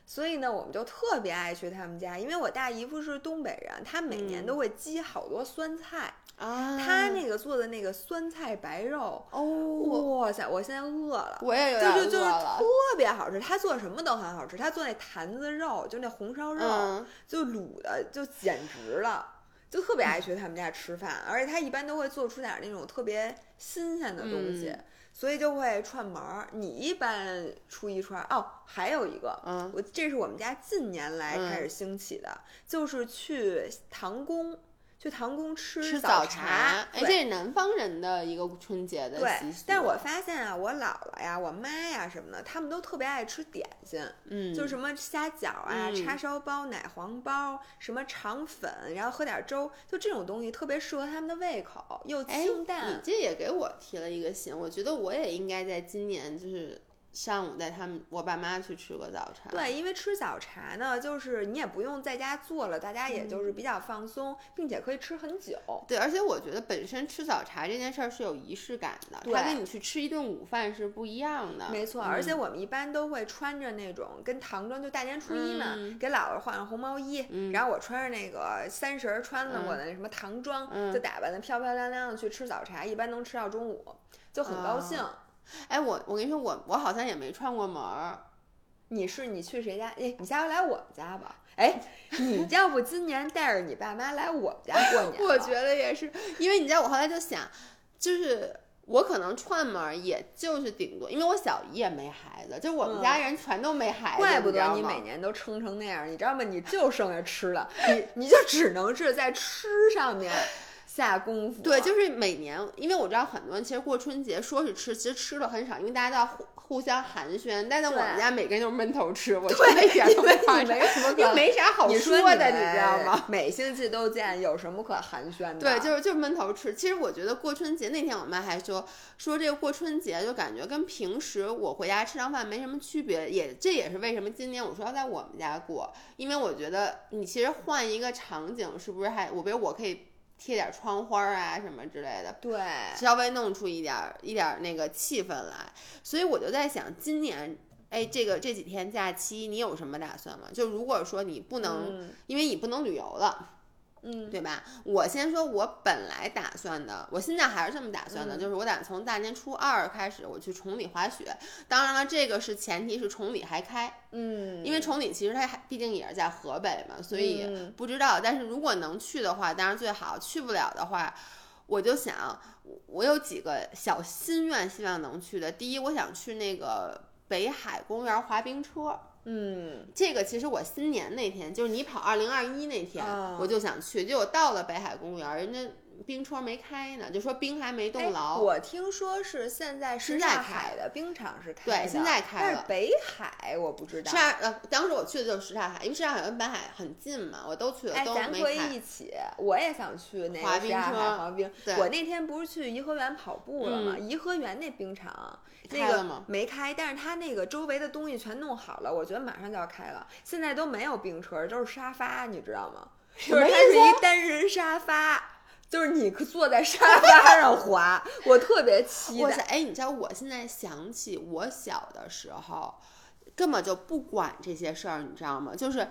所以呢，我们就特别爱去他们家，因为我大姨夫是东北人，他每年嗯都会积好多酸菜，啊他那个做的那个酸菜白肉，哦，哇塞，我现在饿了。我也有就点就就是饿了特。别好吃，他做什么都很好吃。他做那坛子肉，就那红烧肉，嗯，就卤的就简直了，就特别爱去他们家吃饭。而且他一般都会做出点那种特别新鲜的东西，嗯所以就会串门儿。你一般初一初二哦，还有一个，嗯我这是我们家近年来开始兴起的，就是去唐宫。去唐宫吃吃早茶，哎，对这是南方人的一个春节的对习俗。，但是我发现啊，我姥姥呀、我妈呀什么的，他们都特别爱吃点心，嗯，就什么虾饺啊、嗯叉烧包、奶黄包，什么肠粉，然后喝点粥，就这种东西特别适合他们的胃口，又哎，你清淡。这也给我提了一个醒，我觉得我也应该在今年就是上午带他们我爸妈去吃个早茶。对，因为吃早茶呢，就是你也不用在家做了，大家也就是比较放松，并且可以吃很久。对，而且我觉得本身吃早茶这件事儿是有仪式感的，对它跟你去吃一顿午饭是不一样的。没错，嗯而且我们一般都会穿着那种跟唐装，就大年初一嘛，嗯给姥姥换上红毛衣，嗯然后我穿着那个三十儿穿的我的那什么唐装，嗯就打扮的漂漂亮亮的去吃早茶，一般能吃到中午，就很高兴。哎，我我跟你说，我我好像也没串过门儿。你是你去谁家？哎，你下回来我们家吧。哎，你要不今年带着你爸妈来我们家过年？我觉得也是，因为你知道，我后来就想，就是我可能串门儿，也就是顶多，因为我小姨也没孩子，就我们家人全都没孩子，怪不得你每年都撑成那样，你知道吗？你就剩下吃了，你你就只能是在吃上面下功夫。对，就是每年，因为我知道很多人其实过春节说是吃，其实吃的很少，因为大家都要互互相寒暄。但在我们家每个人都是闷头吃，我对真的一点都没什么可因为没啥好说的，你你知道吗？？每星期都见，有什么可寒暄的？对，就是就是闷头吃。其实我觉得过春节那天，我妈还说说这个过春节就感觉跟平时我回家吃上饭没什么区别，也这也是为什么今年我说要在我们家过，因为我觉得你其实换一个场景，是不是还我比如我可以贴点窗花啊什么之类的，对，稍微弄出一点儿一点儿那个气氛来。所以我就在想，今年。哎，这个这几天假期你有什么打算吗？就如果说你不能，嗯因为你不能旅游了，嗯，对吧？我先说，我本来打算的，我现在还是这么打算的，嗯就是我打算从大年初二开始我去崇礼滑雪。当然了，这个是前提是崇礼还开，嗯，因为崇礼其实它还毕竟也是在河北嘛，所以嗯不知道。但是如果能去的话，当然最好；去不了的话，我就想，我我有几个小心愿，希望能去的。第一，我想去那个北海公园滑冰车。嗯。这个其实我新年那天，就是你跑二零二一那天，啊。我就想去，结果到了北海公园，人家冰车没开呢，就说冰还没哎冻牢。我听说是现在是在开海的冰场是开对的，现在开了但是北海我不知道。什刹呃，当时我去的就是什刹海，因为什刹海跟北海很近嘛，我都去了，哎，都咱可以没开。一起，我也想去那个什刹海车滑冰。对我那天不是去颐和园跑步了吗？颐和园那冰场那个没开，但是它那个周围的东西全弄好了，我觉得马上就要开了。现在都没有冰车，都是沙发，你知道吗？就是它是一单人沙发。就是你坐在沙发上滑，我特别期待。哎，你知道我现在想起我小的时候，根本就不管这些事儿，你知道吗？就是。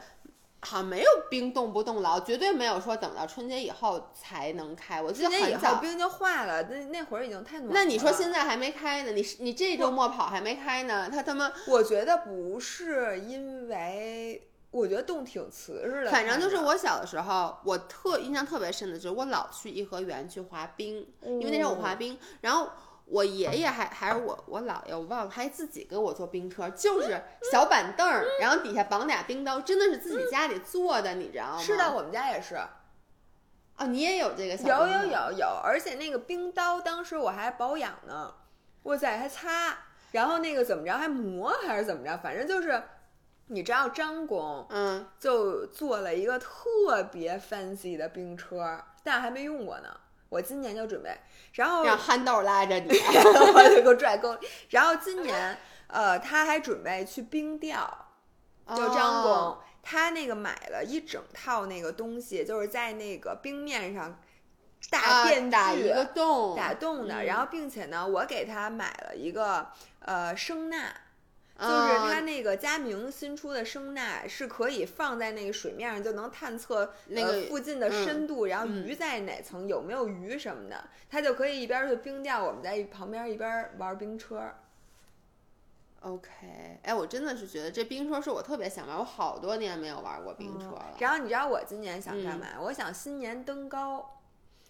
好像没有冰冻不冻牢，绝对没有说等到春节以后才能开。我记得很早，冰就化了，那那会儿已经太暖了。那你说现在还没开呢？你是你这周末跑还没开呢？他他妈，我觉得不是因为，我觉得冻挺瓷实的。反正就是，我小的时候，我特印象特别深的就是我老去颐和园去滑冰，因为那时候我滑冰，然后。我爷爷还还是我我姥爷，我忘了，还自己给我做冰车，就是小板凳儿，然后底下绑俩冰刀，真的是自己家里做的，你知道吗？是的，我们家也是，啊，你也有这个小有有有有，而且那个冰刀当时我还保养呢，哇塞还擦，然后那个怎么着还磨还是怎么着，反正就是，你知道张工嗯，就做了一个特别 fancy 的冰车，但还没用过呢。我今年就准备，然后让憨豆拉着你，我就给我拽沟。然后今年，呃，他还准备去冰钓，就张工，哦他那个买了一整套那个东西，就是在那个冰面上大啊电锯、打一个洞，打洞的。嗯然后，并且呢，我给他买了一个呃声呐。就是啊它那个佳明新出的声呐是可以放在那个水面上，就能探测那个呃、附近的深度，然后嗯。鱼在哪层，有没有鱼什么的，它就可以一边去冰钓，我们在旁边一边玩冰车。OK，哎，我真的是觉得这冰车是我特别想玩，我好多年没有玩过冰车了。然后你知道我今年想干嗯。嘛？我想新年登高，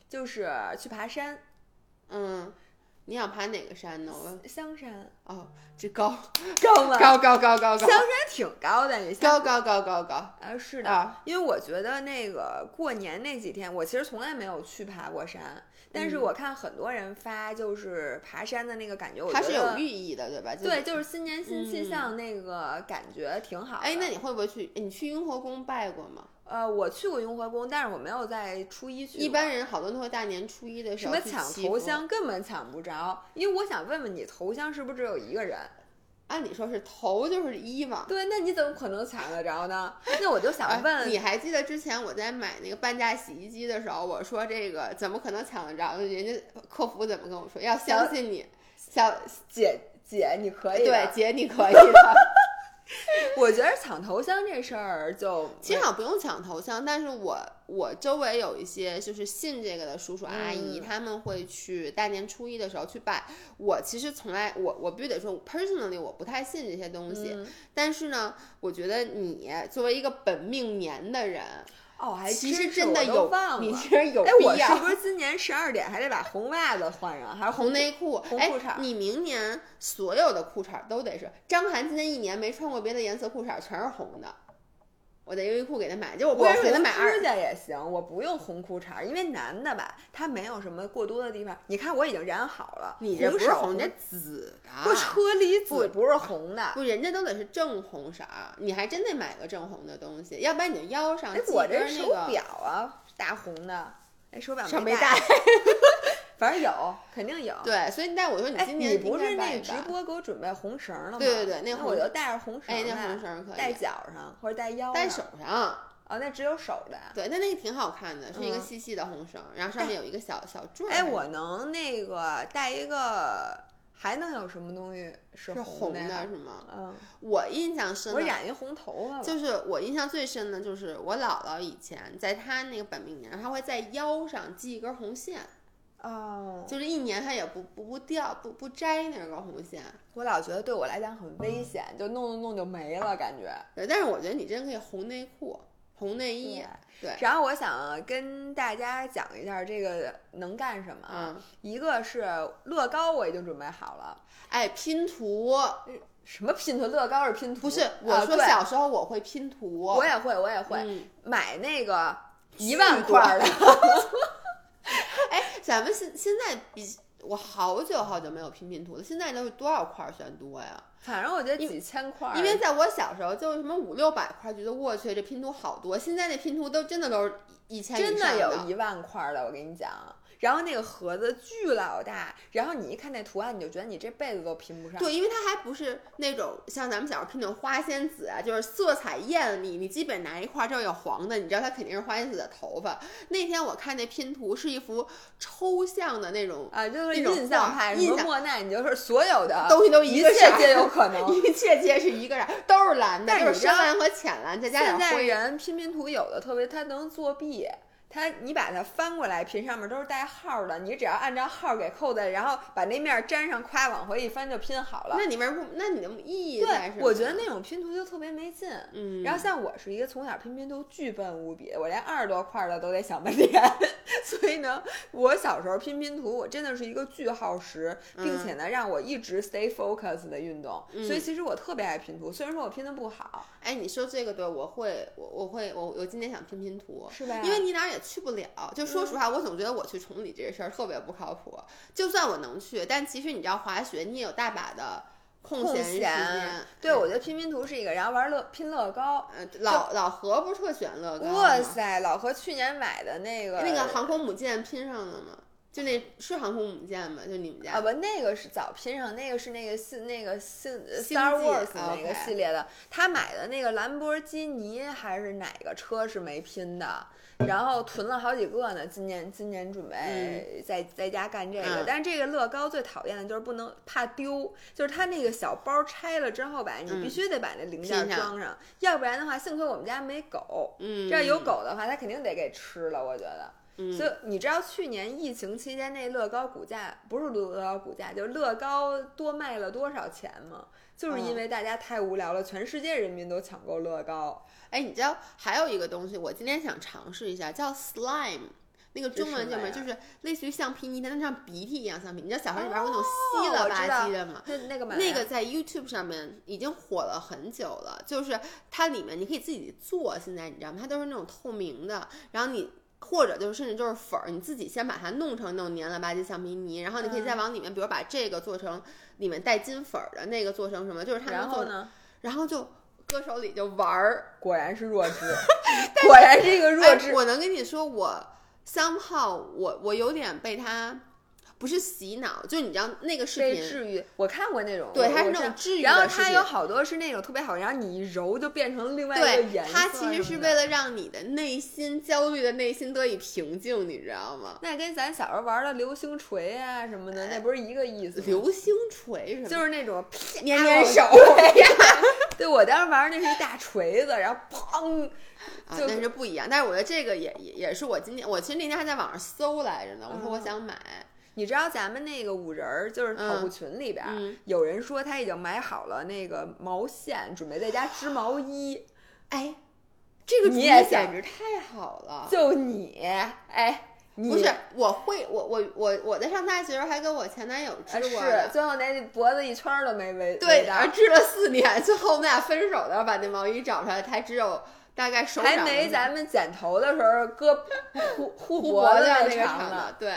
就是去爬山，嗯，你想爬哪个山呢？我香山哦，这高 高吗？高高高高高香山挺高的，你香高高高高高啊是的，啊！因为我觉得那个过年那几天，我其实从来没有去爬过山，但是嗯我看很多人发就是爬山的那个感觉，我它是有寓意的，对吧？对，就是新年新气嗯象，那个感觉挺好的。哎，那你会不会去？你去雍和宫拜过吗？呃，我去过雍和宫，但是我没有在初一去。一般人好多都会大年初一的时候什么抢？头香根本抢不着，因为我想问问你，头香是不是只有一个人？按理说是头就是一嘛。对，那你怎么可能抢得着呢？那我就想哎问，你还记得之前我在买那个半价洗衣机的时候，我说这个怎么可能抢得着？人家客服怎么跟我说？要相信你，小姐姐你可以对姐你可以的。我觉得抢头香这事儿就 其实好像不用抢头香，但是我我周围有一些就是信这个的叔叔阿姨，嗯他们会去大年初一的时候去拜。我其实从来我我必须得说，personally 我不太信这些东西，嗯但是呢，我觉得你作为一个本命年的人，哦，还其实真的有。你其实有哎，我必要。是不是今年十二点还得把红袜子换上，还是红内裤，哎红裤衩你明年所有的裤衩儿都得是张涵今年一年没穿过别的颜色裤衩儿，全是红的。我在优衣库给他买，就我我不是给他买指甲也行，我不用红裤衩，因为男的吧，他没有什么过多的地方。你看我已经染好了，你这不是红，你这紫的，不车厘子，不是红的。不，人家都得是正红色儿，你还真得买个正红的东西，要不然你就腰上哎，我这手表啊，大红的，哎，手表上没没戴。反正有，肯定有。对，所以但我说你哎，今年你不是那个直？播给我准备红绳了吗？对对对那我就带着红绳哎，那红绳儿可以戴脚上或者戴腰戴上手上。哦，那只有手的。对，那那个挺好看的，是一个嗯细细的红绳儿，然后上面有一个小小坠儿。哎，我能那个带一个，还能有什么东西是是红的是吗？嗯，我印象深的，我染一红头发。就是我印象最深的就是我姥姥以前在她那个本命年，她会在腰上系一根红线，哦，就是一年它也不不不掉不不摘那个红线。我老觉得对我来讲很危险，就弄弄弄就没了感觉。对，但是我觉得你真可以红内裤、红内衣。对，然后我想跟大家讲一下这个能干什么。嗯，一个是乐高，我已经准备好了。哎，拼图什么拼图？乐高是拼图？不是啊我说小时候我会拼图，我也会，我也会、嗯买那个一巨万多块儿的。哎，咱们现现在比我好久好久没有拼拼图了，现在都是多少块儿算多呀？反正我觉得几千块儿，因为在我小时候，就什么五六百块，觉得我去这拼图好多。现在那拼图都真的都是一千以真上的有一万块儿的，我跟你讲。然后那个盒子巨老大，然后你一看那图案，你就觉得你这辈子都拼不上。对，因为它还不是那种像咱们小时候拼那种花仙子啊，就是色彩艳丽，你基本拿一块儿这有黄的，你知道它肯定是花仙子的头发。那天我看那拼图是一幅抽象的那种啊，就是印象画派，什印象么莫奈，你就是所有的东西都一个色儿切皆有 可能。一切皆是一个色儿，都是蓝的，但就是深蓝和浅蓝，再加现在点灰。人拼拼图有的特别，他能作弊。他你把它翻过来拼，上面都是带号儿的，你只要按照号儿给扣在，然后把那面儿粘上，夸往回一翻就拼好了。那你为什么不？那你的意义在是，对我觉得那种拼图就特别没劲。嗯，然后像我是一个从小拼拼图巨笨无比，我连二十多块儿的都得想半天，所以呢，我小时候拼拼图，我真的是一个巨耗时，并且呢让我一直 stay focus 的运动，嗯所以其实我特别爱拼图，虽然说我拼的不好，哎，你说这个对，我会，我我会，我我今天想拼拼图，是吧？因为你哪儿也去不了。就说实话，我总觉得我去崇礼这事儿特别不靠谱。就算我能去，但其实你知道滑雪，你也有大把的空空闲时间。对，我觉得拼拼图是一个，然后玩乐拼乐高。嗯，老老何不是特喜欢乐高？哇塞，老何去年买的那个那个航空母舰拼上了吗？就那是航空母舰吗？就你们家？啊不，那个是早拼上，那个是那个星那个星星 Star Wars 那个系列的。他买的那个兰博基尼还是哪个车是没拼的，然后囤了好几个呢。今年今年准备在、在家干这个，嗯但是这个乐高最讨厌的就是不能怕丢，就是它那个小包拆了之后吧，你必须得把那零件装上，要不然的话，幸亏我们家没狗。嗯，这要有狗的话，它肯定得给吃了，我觉得。嗯，所以你知道去年疫情期间那乐高股价不是乐高股价，就是乐高多卖了多少钱吗？就是因为大家太无聊了，全世界人民都抢购乐高。哎，你知道还有一个东西，我今天想尝试一下，叫 slime。那个中文叫什么？就是类似于橡皮泥，但它像鼻涕一样橡皮。你知道小时候你玩过那种哦稀了吧唧的吗？那那个那个在 YouTube 上面已经火了很久了，就是它里面你可以自己做，现在你知道吗？它都是那种透明的，然后你或者就是甚至就是粉儿，你自己先把它弄成那种黏了吧唧橡皮泥，然后你可以再往里面，比如把这个做成里面带金粉儿的那个做成什么，就是它能做成，然后呢？然后就搁手里就玩儿。果然是弱智，果然是一个弱哎智。我能跟你说，我 somehow 我我有点被它不是洗脑，就你知道那个视频。治愈，我看过那种，对它是那种治愈然后它有好多是那种特别好，然后你一揉就变成另外一个对颜，色它其实是为了让你的内心焦虑的内心得以平静，你知道吗？那跟咱小时候玩的流星锤啊什么的，那不是一个意思？流星锤什么？就是那种捏捏手对我当时玩的那是一大锤子，然后砰，啊，就那是不一样。但是我觉得这个也也也是我今天，我其实那天还在网上搜来着呢。我说我嗯想买，你知道咱们那个五人儿就是跑步群里边有人说他已经买好了那个毛线，准备在家织毛衣。哎，这个主意你也简直太好了。就你，哎，你不是，我会，我我我我在上大学时候还跟我前男友织呃过的是，最后那脖子一圈儿都没围对，围到然后织了四年，最后我们俩分手的时候把那毛衣找出来，才只有大概手还没咱们剪头的时候胳 护护护脖子子那那长呢。个长的，对。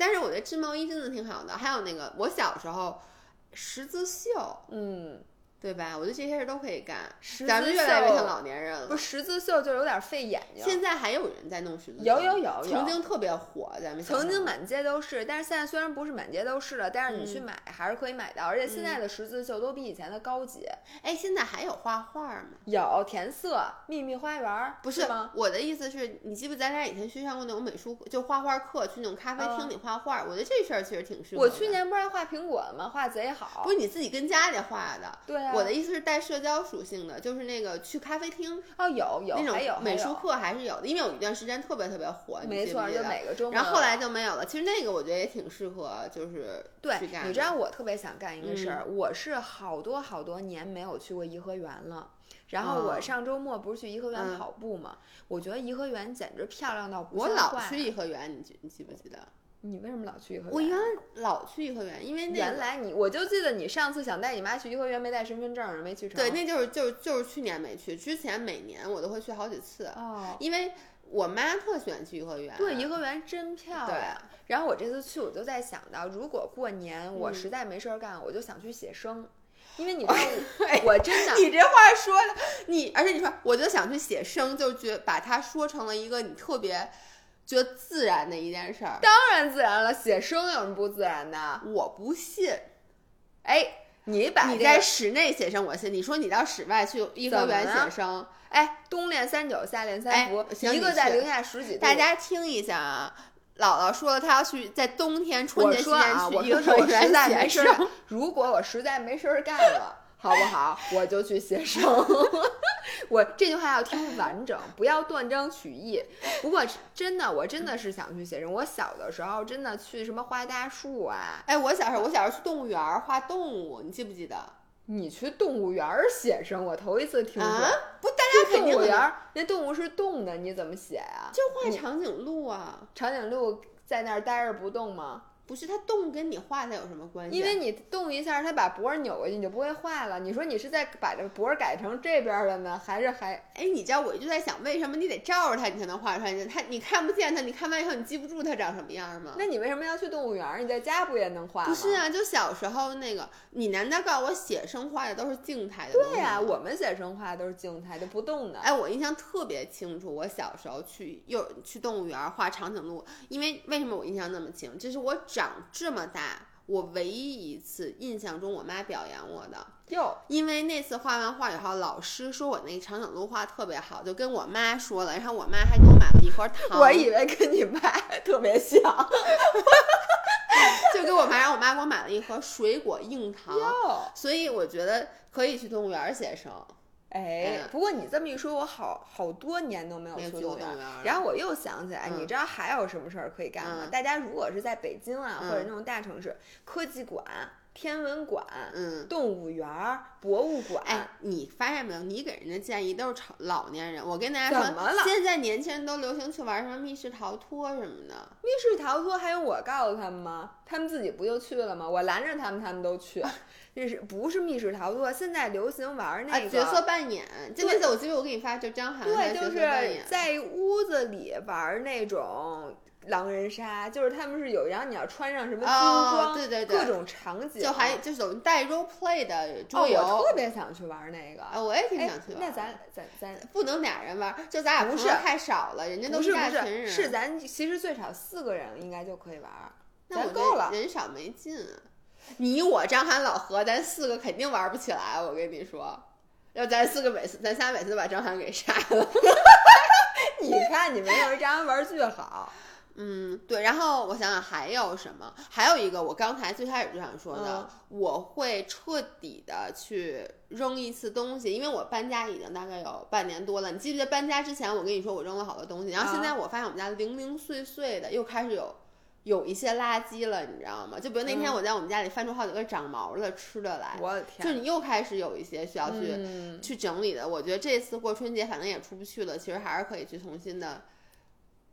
但是我觉得织毛衣真的挺好的，还有那个我小时候十字绣，嗯，对吧？我觉得这些事儿都可以干。十咱们越来越像老年人了。不是十字绣就有点费眼睛。现在还有人在弄十字绣，有有有有曾经特别火，咱们曾经满街都是，但是现在虽然不是满街都是了，但是你去嗯买还是可以买到，而且现在的十字绣都比以前的高级。哎，现在还有画画吗？有填色、秘密花园儿，不是吗？我的意思是你记不？咱俩以前去上过那种美术，就画画课，去那种咖啡厅嗯里画画。我觉得这事儿其实挺适合。我去年不是还画苹果了吗？画贼好。不是你自己跟家里画的，对啊，我的意思是带社交属性的，就是那个去咖啡厅哦有有那种美术课还是有的，因为有一段时间特别特别火，你没错，就每个周末。然后后来就没有了。其实那个我觉得也挺适合，就是对，你知道我特别想干一个事嗯儿，我是好多好多年没有去过颐和园了。然后我哦上周末不是去颐和园嗯跑步嘛？我觉得颐和园简直漂亮到不我老去颐和园，你记你记不记得？你为什么老去颐和园？我原来老去颐和园，因为那原来你，我就记得你上次想带你妈去颐和园，没带身份证，没去成。对，那就是就是就是去年没去，之前每年我都会去好几次，哦，因为我妈特喜欢去颐和园。对，颐和园真漂对亮。然后我这次去，我就在想到，如果过年我嗯实在没事儿干，我就想去写生，因为你知道，我真的 你这话说的，你而且你说，我就想去写生，就觉把它说成了一个你特别觉得自然的一件事儿。当然自然了，写生有什么不自然的？我不信，哎，你把你在室内写生，我信。你说你到室外去颐和园写生，哎，冬练三九，夏练三哎伏，一个在零下十几度。大家听一下啊。姥姥说了，她要去在冬天春我节期间我去颐和说我实园写在没事儿生。，如果我实在没事儿干了，好不好？我就去写生。我这句话要听完整，不要断章取义。不过真的，我真的是想去写生。我小的时候真的去什么画大树啊，哎，我小时候，我小时候去动物园儿画动物，你记不记得？你去动物园儿写生，我头一次听说。啊，不，大家肯定很动物园儿，那动物是动的，你怎么写啊、就画长颈鹿啊，长颈鹿在那儿待着不动吗？不是它动跟你画它有什么关系？啊因为你动一下，它把脖儿扭过去，你就不会画了。你说你是在把这脖儿改成这边儿了呢，还是还哎，你知道我一直在想，为什么你得照着它，你才能画出来？它你看不见它，你看完以后你记不住它长什么样吗？那你为什么要去动物园儿？你在家不也能画吗？不是啊，就小时候那个，你难道告诉我写生画的都是静态的吗？对呀、我们写生画的都是静态的，不动的。哎，我印象特别清楚，我小时候去幼去动物园画长颈鹿，因为为什么我印象那么清？这是我长这么大我唯一一次印象中我妈表扬我的。哟，因为那次画完画以后，老师说我那长颈鹿画特别好，就跟我妈说了，然后我妈还给我买了一盒糖，我以为跟你妈 特别像。就给我妈，然后我妈给我买了一盒水果硬糖，哟，所以我觉得可以去动物园写生。哎嗯，不过你这么一说，我好好多年都没有去去动物园过动物园儿。然后我又想起来，嗯你知道还有什么事儿可以干吗？嗯大家如果是在北京啊，嗯或者那种大城市，科技馆、天文馆、嗯，动物园儿、博物馆，哎，你发现没有？你给人的建议都是老老年人。我跟大家说，怎么了现在年轻人都流行去玩什么密室逃脱什么的。密室逃脱还用我告诉他们吗？他们自己不就去了吗？我拦着他们，他们都去。这是不是密室逃脱？现在流行玩那啊，个、角色扮演，就那次我记得我给你发，就张涵对，就是。在屋子里玩那种狼人杀，就是他们是有，然后你要穿上什么精哦装，对对对各种场景，就还就是有带 role play 的哦，桌游。我特别想去玩那个。啊，我也挺哎想去玩。那咱咱咱不能俩人玩，就咱俩不是太少了，人家都是一大群人。是是咱其实最少四个人应该就可以玩，那我咱够了。人少没劲啊。你我张涵老何，咱四个肯定玩不起来，我跟你说。要咱四个每次，咱仨每次都把张涵给杀了。你看你们要是张涵玩巨好。嗯，对。然后我想想还有什么？还有一个，我刚才最开始就想说的，我会彻底的去扔一次东西，因为我搬家已经大概有半年多了。你记不记得搬家之前我跟你说我扔了好多东西，然后现在我发现我们家零零碎碎的又开始有。有一些垃圾了，你知道吗？就比如那天我在我们家里翻出好几个长毛的吃的来，我的天，就你又开始有一些需要去、嗯去整理的。我觉得这次过春节反正也出不去了，其实还是可以去重新的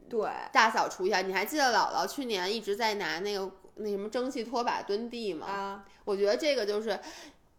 对，大扫除一下。你还记得姥姥去年一直在拿那个那什么蒸汽拖把蹲地吗？啊，我觉得这个就是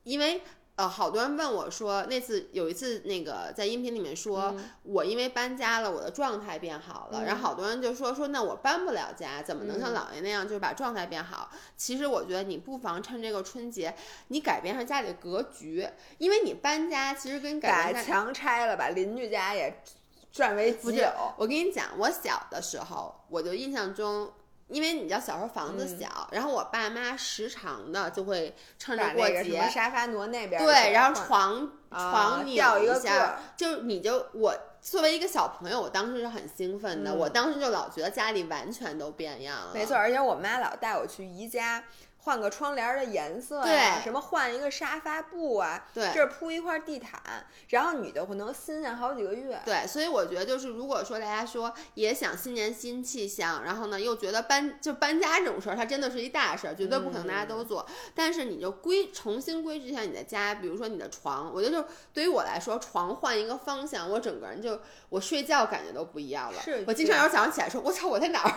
因为呃，好多人问我说，那次有一次那个在音频里面说，我因为搬家了，我的状态变好了，然后好多人就说说，那我搬不了家，怎么能像姥爷那样就是把状态变好？其实我觉得你不妨趁这个春节，你改变上家里的格局，因为你搬家其实跟改把墙拆了，把邻居家也占为己有。我跟你讲，我小的时候，我就印象中。因为你知道小时候房子嗯小，然后我爸妈时常的就会趁着过节沙发挪那边儿，对，然后床啊床拧掉一个下就你就我作为一个小朋友，我当时是很兴奋的，嗯我当时就老觉得家里完全都变样了。没错，，而且我妈老带我去宜家。换个窗帘儿的颜色呀、对什么换一个沙发布啊，对这儿铺一块地毯，然后你就会能新鲜好几个月。对，所以我觉得就是，如果说大家说也想新年新气象，然后呢又觉得搬就搬家这种事儿，它真的是一大事儿，绝对不可能大家都做。但是你就规重新规制一下你的家，比如说你的床，我觉得就对于我来说，床换一个方向，我整个人就我睡觉感觉都不一样了。是我经常有时候早上起来说，我操，我在哪儿？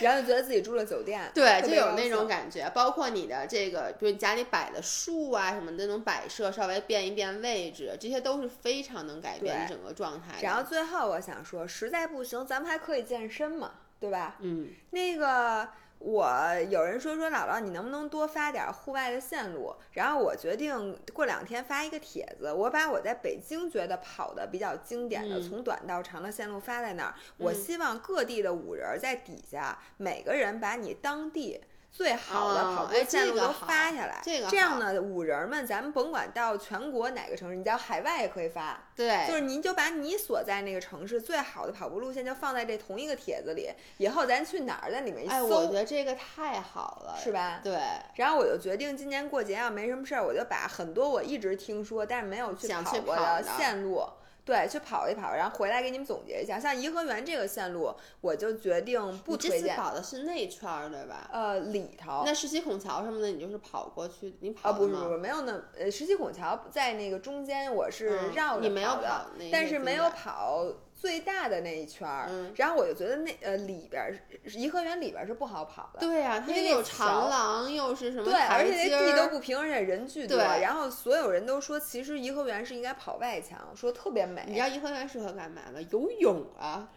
然后就觉得自己住了酒店，对，就有那种感觉，包括你的这个，比如你家里摆的树啊什么的那种摆设，稍微变一变位置，这些都是非常能改变你整个状态的。然后最后我想说，实在不行，咱们还可以健身嘛，对吧？嗯，那个我有人说说姥姥，你能不能多发点户外的线路？然后我决定过两天发一个帖子，我把我在北京觉得跑的比较经典的，嗯从短到长的线路发在那儿。我嗯希望各地的五人在底下，每个人把你当地。最好的跑步线路都发下来，这样呢，五人们咱们甭管到全国哪个城市，你到海外也可以发，对，就是您就把你所在那个城市最好的跑步路线就放在这同一个帖子里，以后咱去哪儿在里面一哎，我，觉得这个太好了，是吧？对，然后我就决定今年过节要没什么事儿，我就把很多我一直听说但是没有去跑过的线路。对，去跑一跑，然后回来给你们总结一下。像颐和园这个线路，我就决定不你这次推荐。跑的是内圈儿对吧？呃，里头那十七孔桥什么的，你就是跑过去，你跑啊，的吗不是不是，没有那呃，十七孔桥在那个中间，我是嗯绕着你没有跑那但是没有跑最大的那一圈儿。嗯然后我就觉得那呃里边儿颐和园里边儿是不好跑的，对呀、它因为有长廊，又是什么对，而台且那阶地都不平，而且人巨多。然后所有人都说，其实颐和园是应该跑外墙，说特别美。你知道颐和园适合干嘛吗？游泳啊，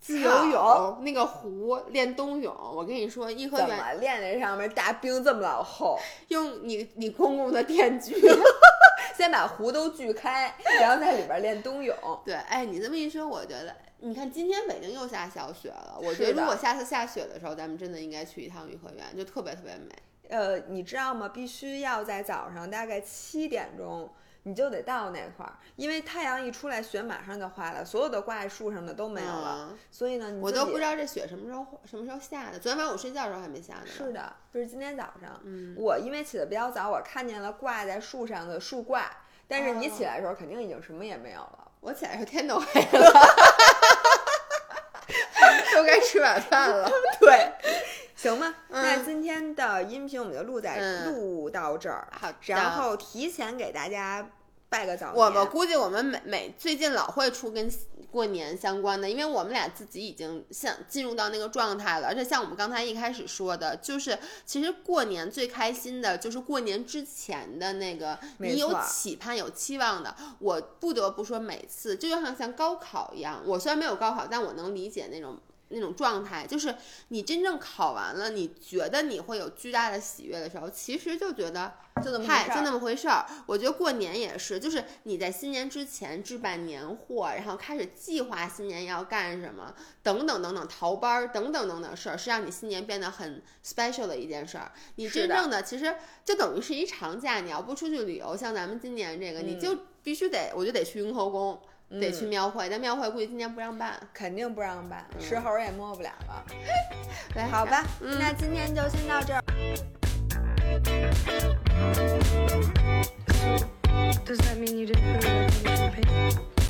自由泳，那个湖练冬泳。我跟你说，颐和怎园么练那上面大冰这么老厚？用你你公公的电锯。先把湖都锯开，然后在里边练冬泳。对，哎，你这么一说，我觉得，你看今天北京又下小雪了。我觉得如果下次下雪的时候，咱们真的应该去一趟颐和园，就特别特别美。呃，你知道吗？必须要在早上大概七点钟，你就得到那块儿，因为太阳一出来，雪马上就化了，所有的挂在树上的都没有了。嗯所以呢，你我都不知道这雪什么时候什么时候下的。昨天晚上我睡觉的时候还没下呢。是的，就是今天早上。嗯，我因为起得比较早，我看见了挂在树上的树挂，但是你哦起来的时候肯定已经什么也没有了。我起来的时候天都 黑了，都该吃晚饭了。对，行吧。嗯那今天的音频我们就录在、嗯录到这儿，好的然后提前给大家拜个早年。我们估计我们每每最近老会出跟过年相关的，因为我们俩自己已经像进入到那个状态了，而且像我们刚才一开始说的，就是其实过年最开心的就是过年之前的那个，你有期盼、有期望的。我不得不说，每次就像像高考一样，我虽然没有高考，但我能理解那种。那种状态，就是你真正考完了，你觉得你会有巨大的喜悦的时候，其实就觉得就那么回嗨，就那么回事儿。我觉得过年也是，就是你在新年之前置办年货，然后开始计划新年要干什么，等等等等，逃班儿等等等等事儿，是让你新年变得很 special 的一件事儿。你真正的其实就等于是一长假，你要不出去旅游，像咱们今年这个，你嗯就必须得，我就得去雍和宫，得去庙会但庙会估计今年不让办。肯定不让办石猴也摸不了了。好吧那今天就先到这儿。Does that mean you didn't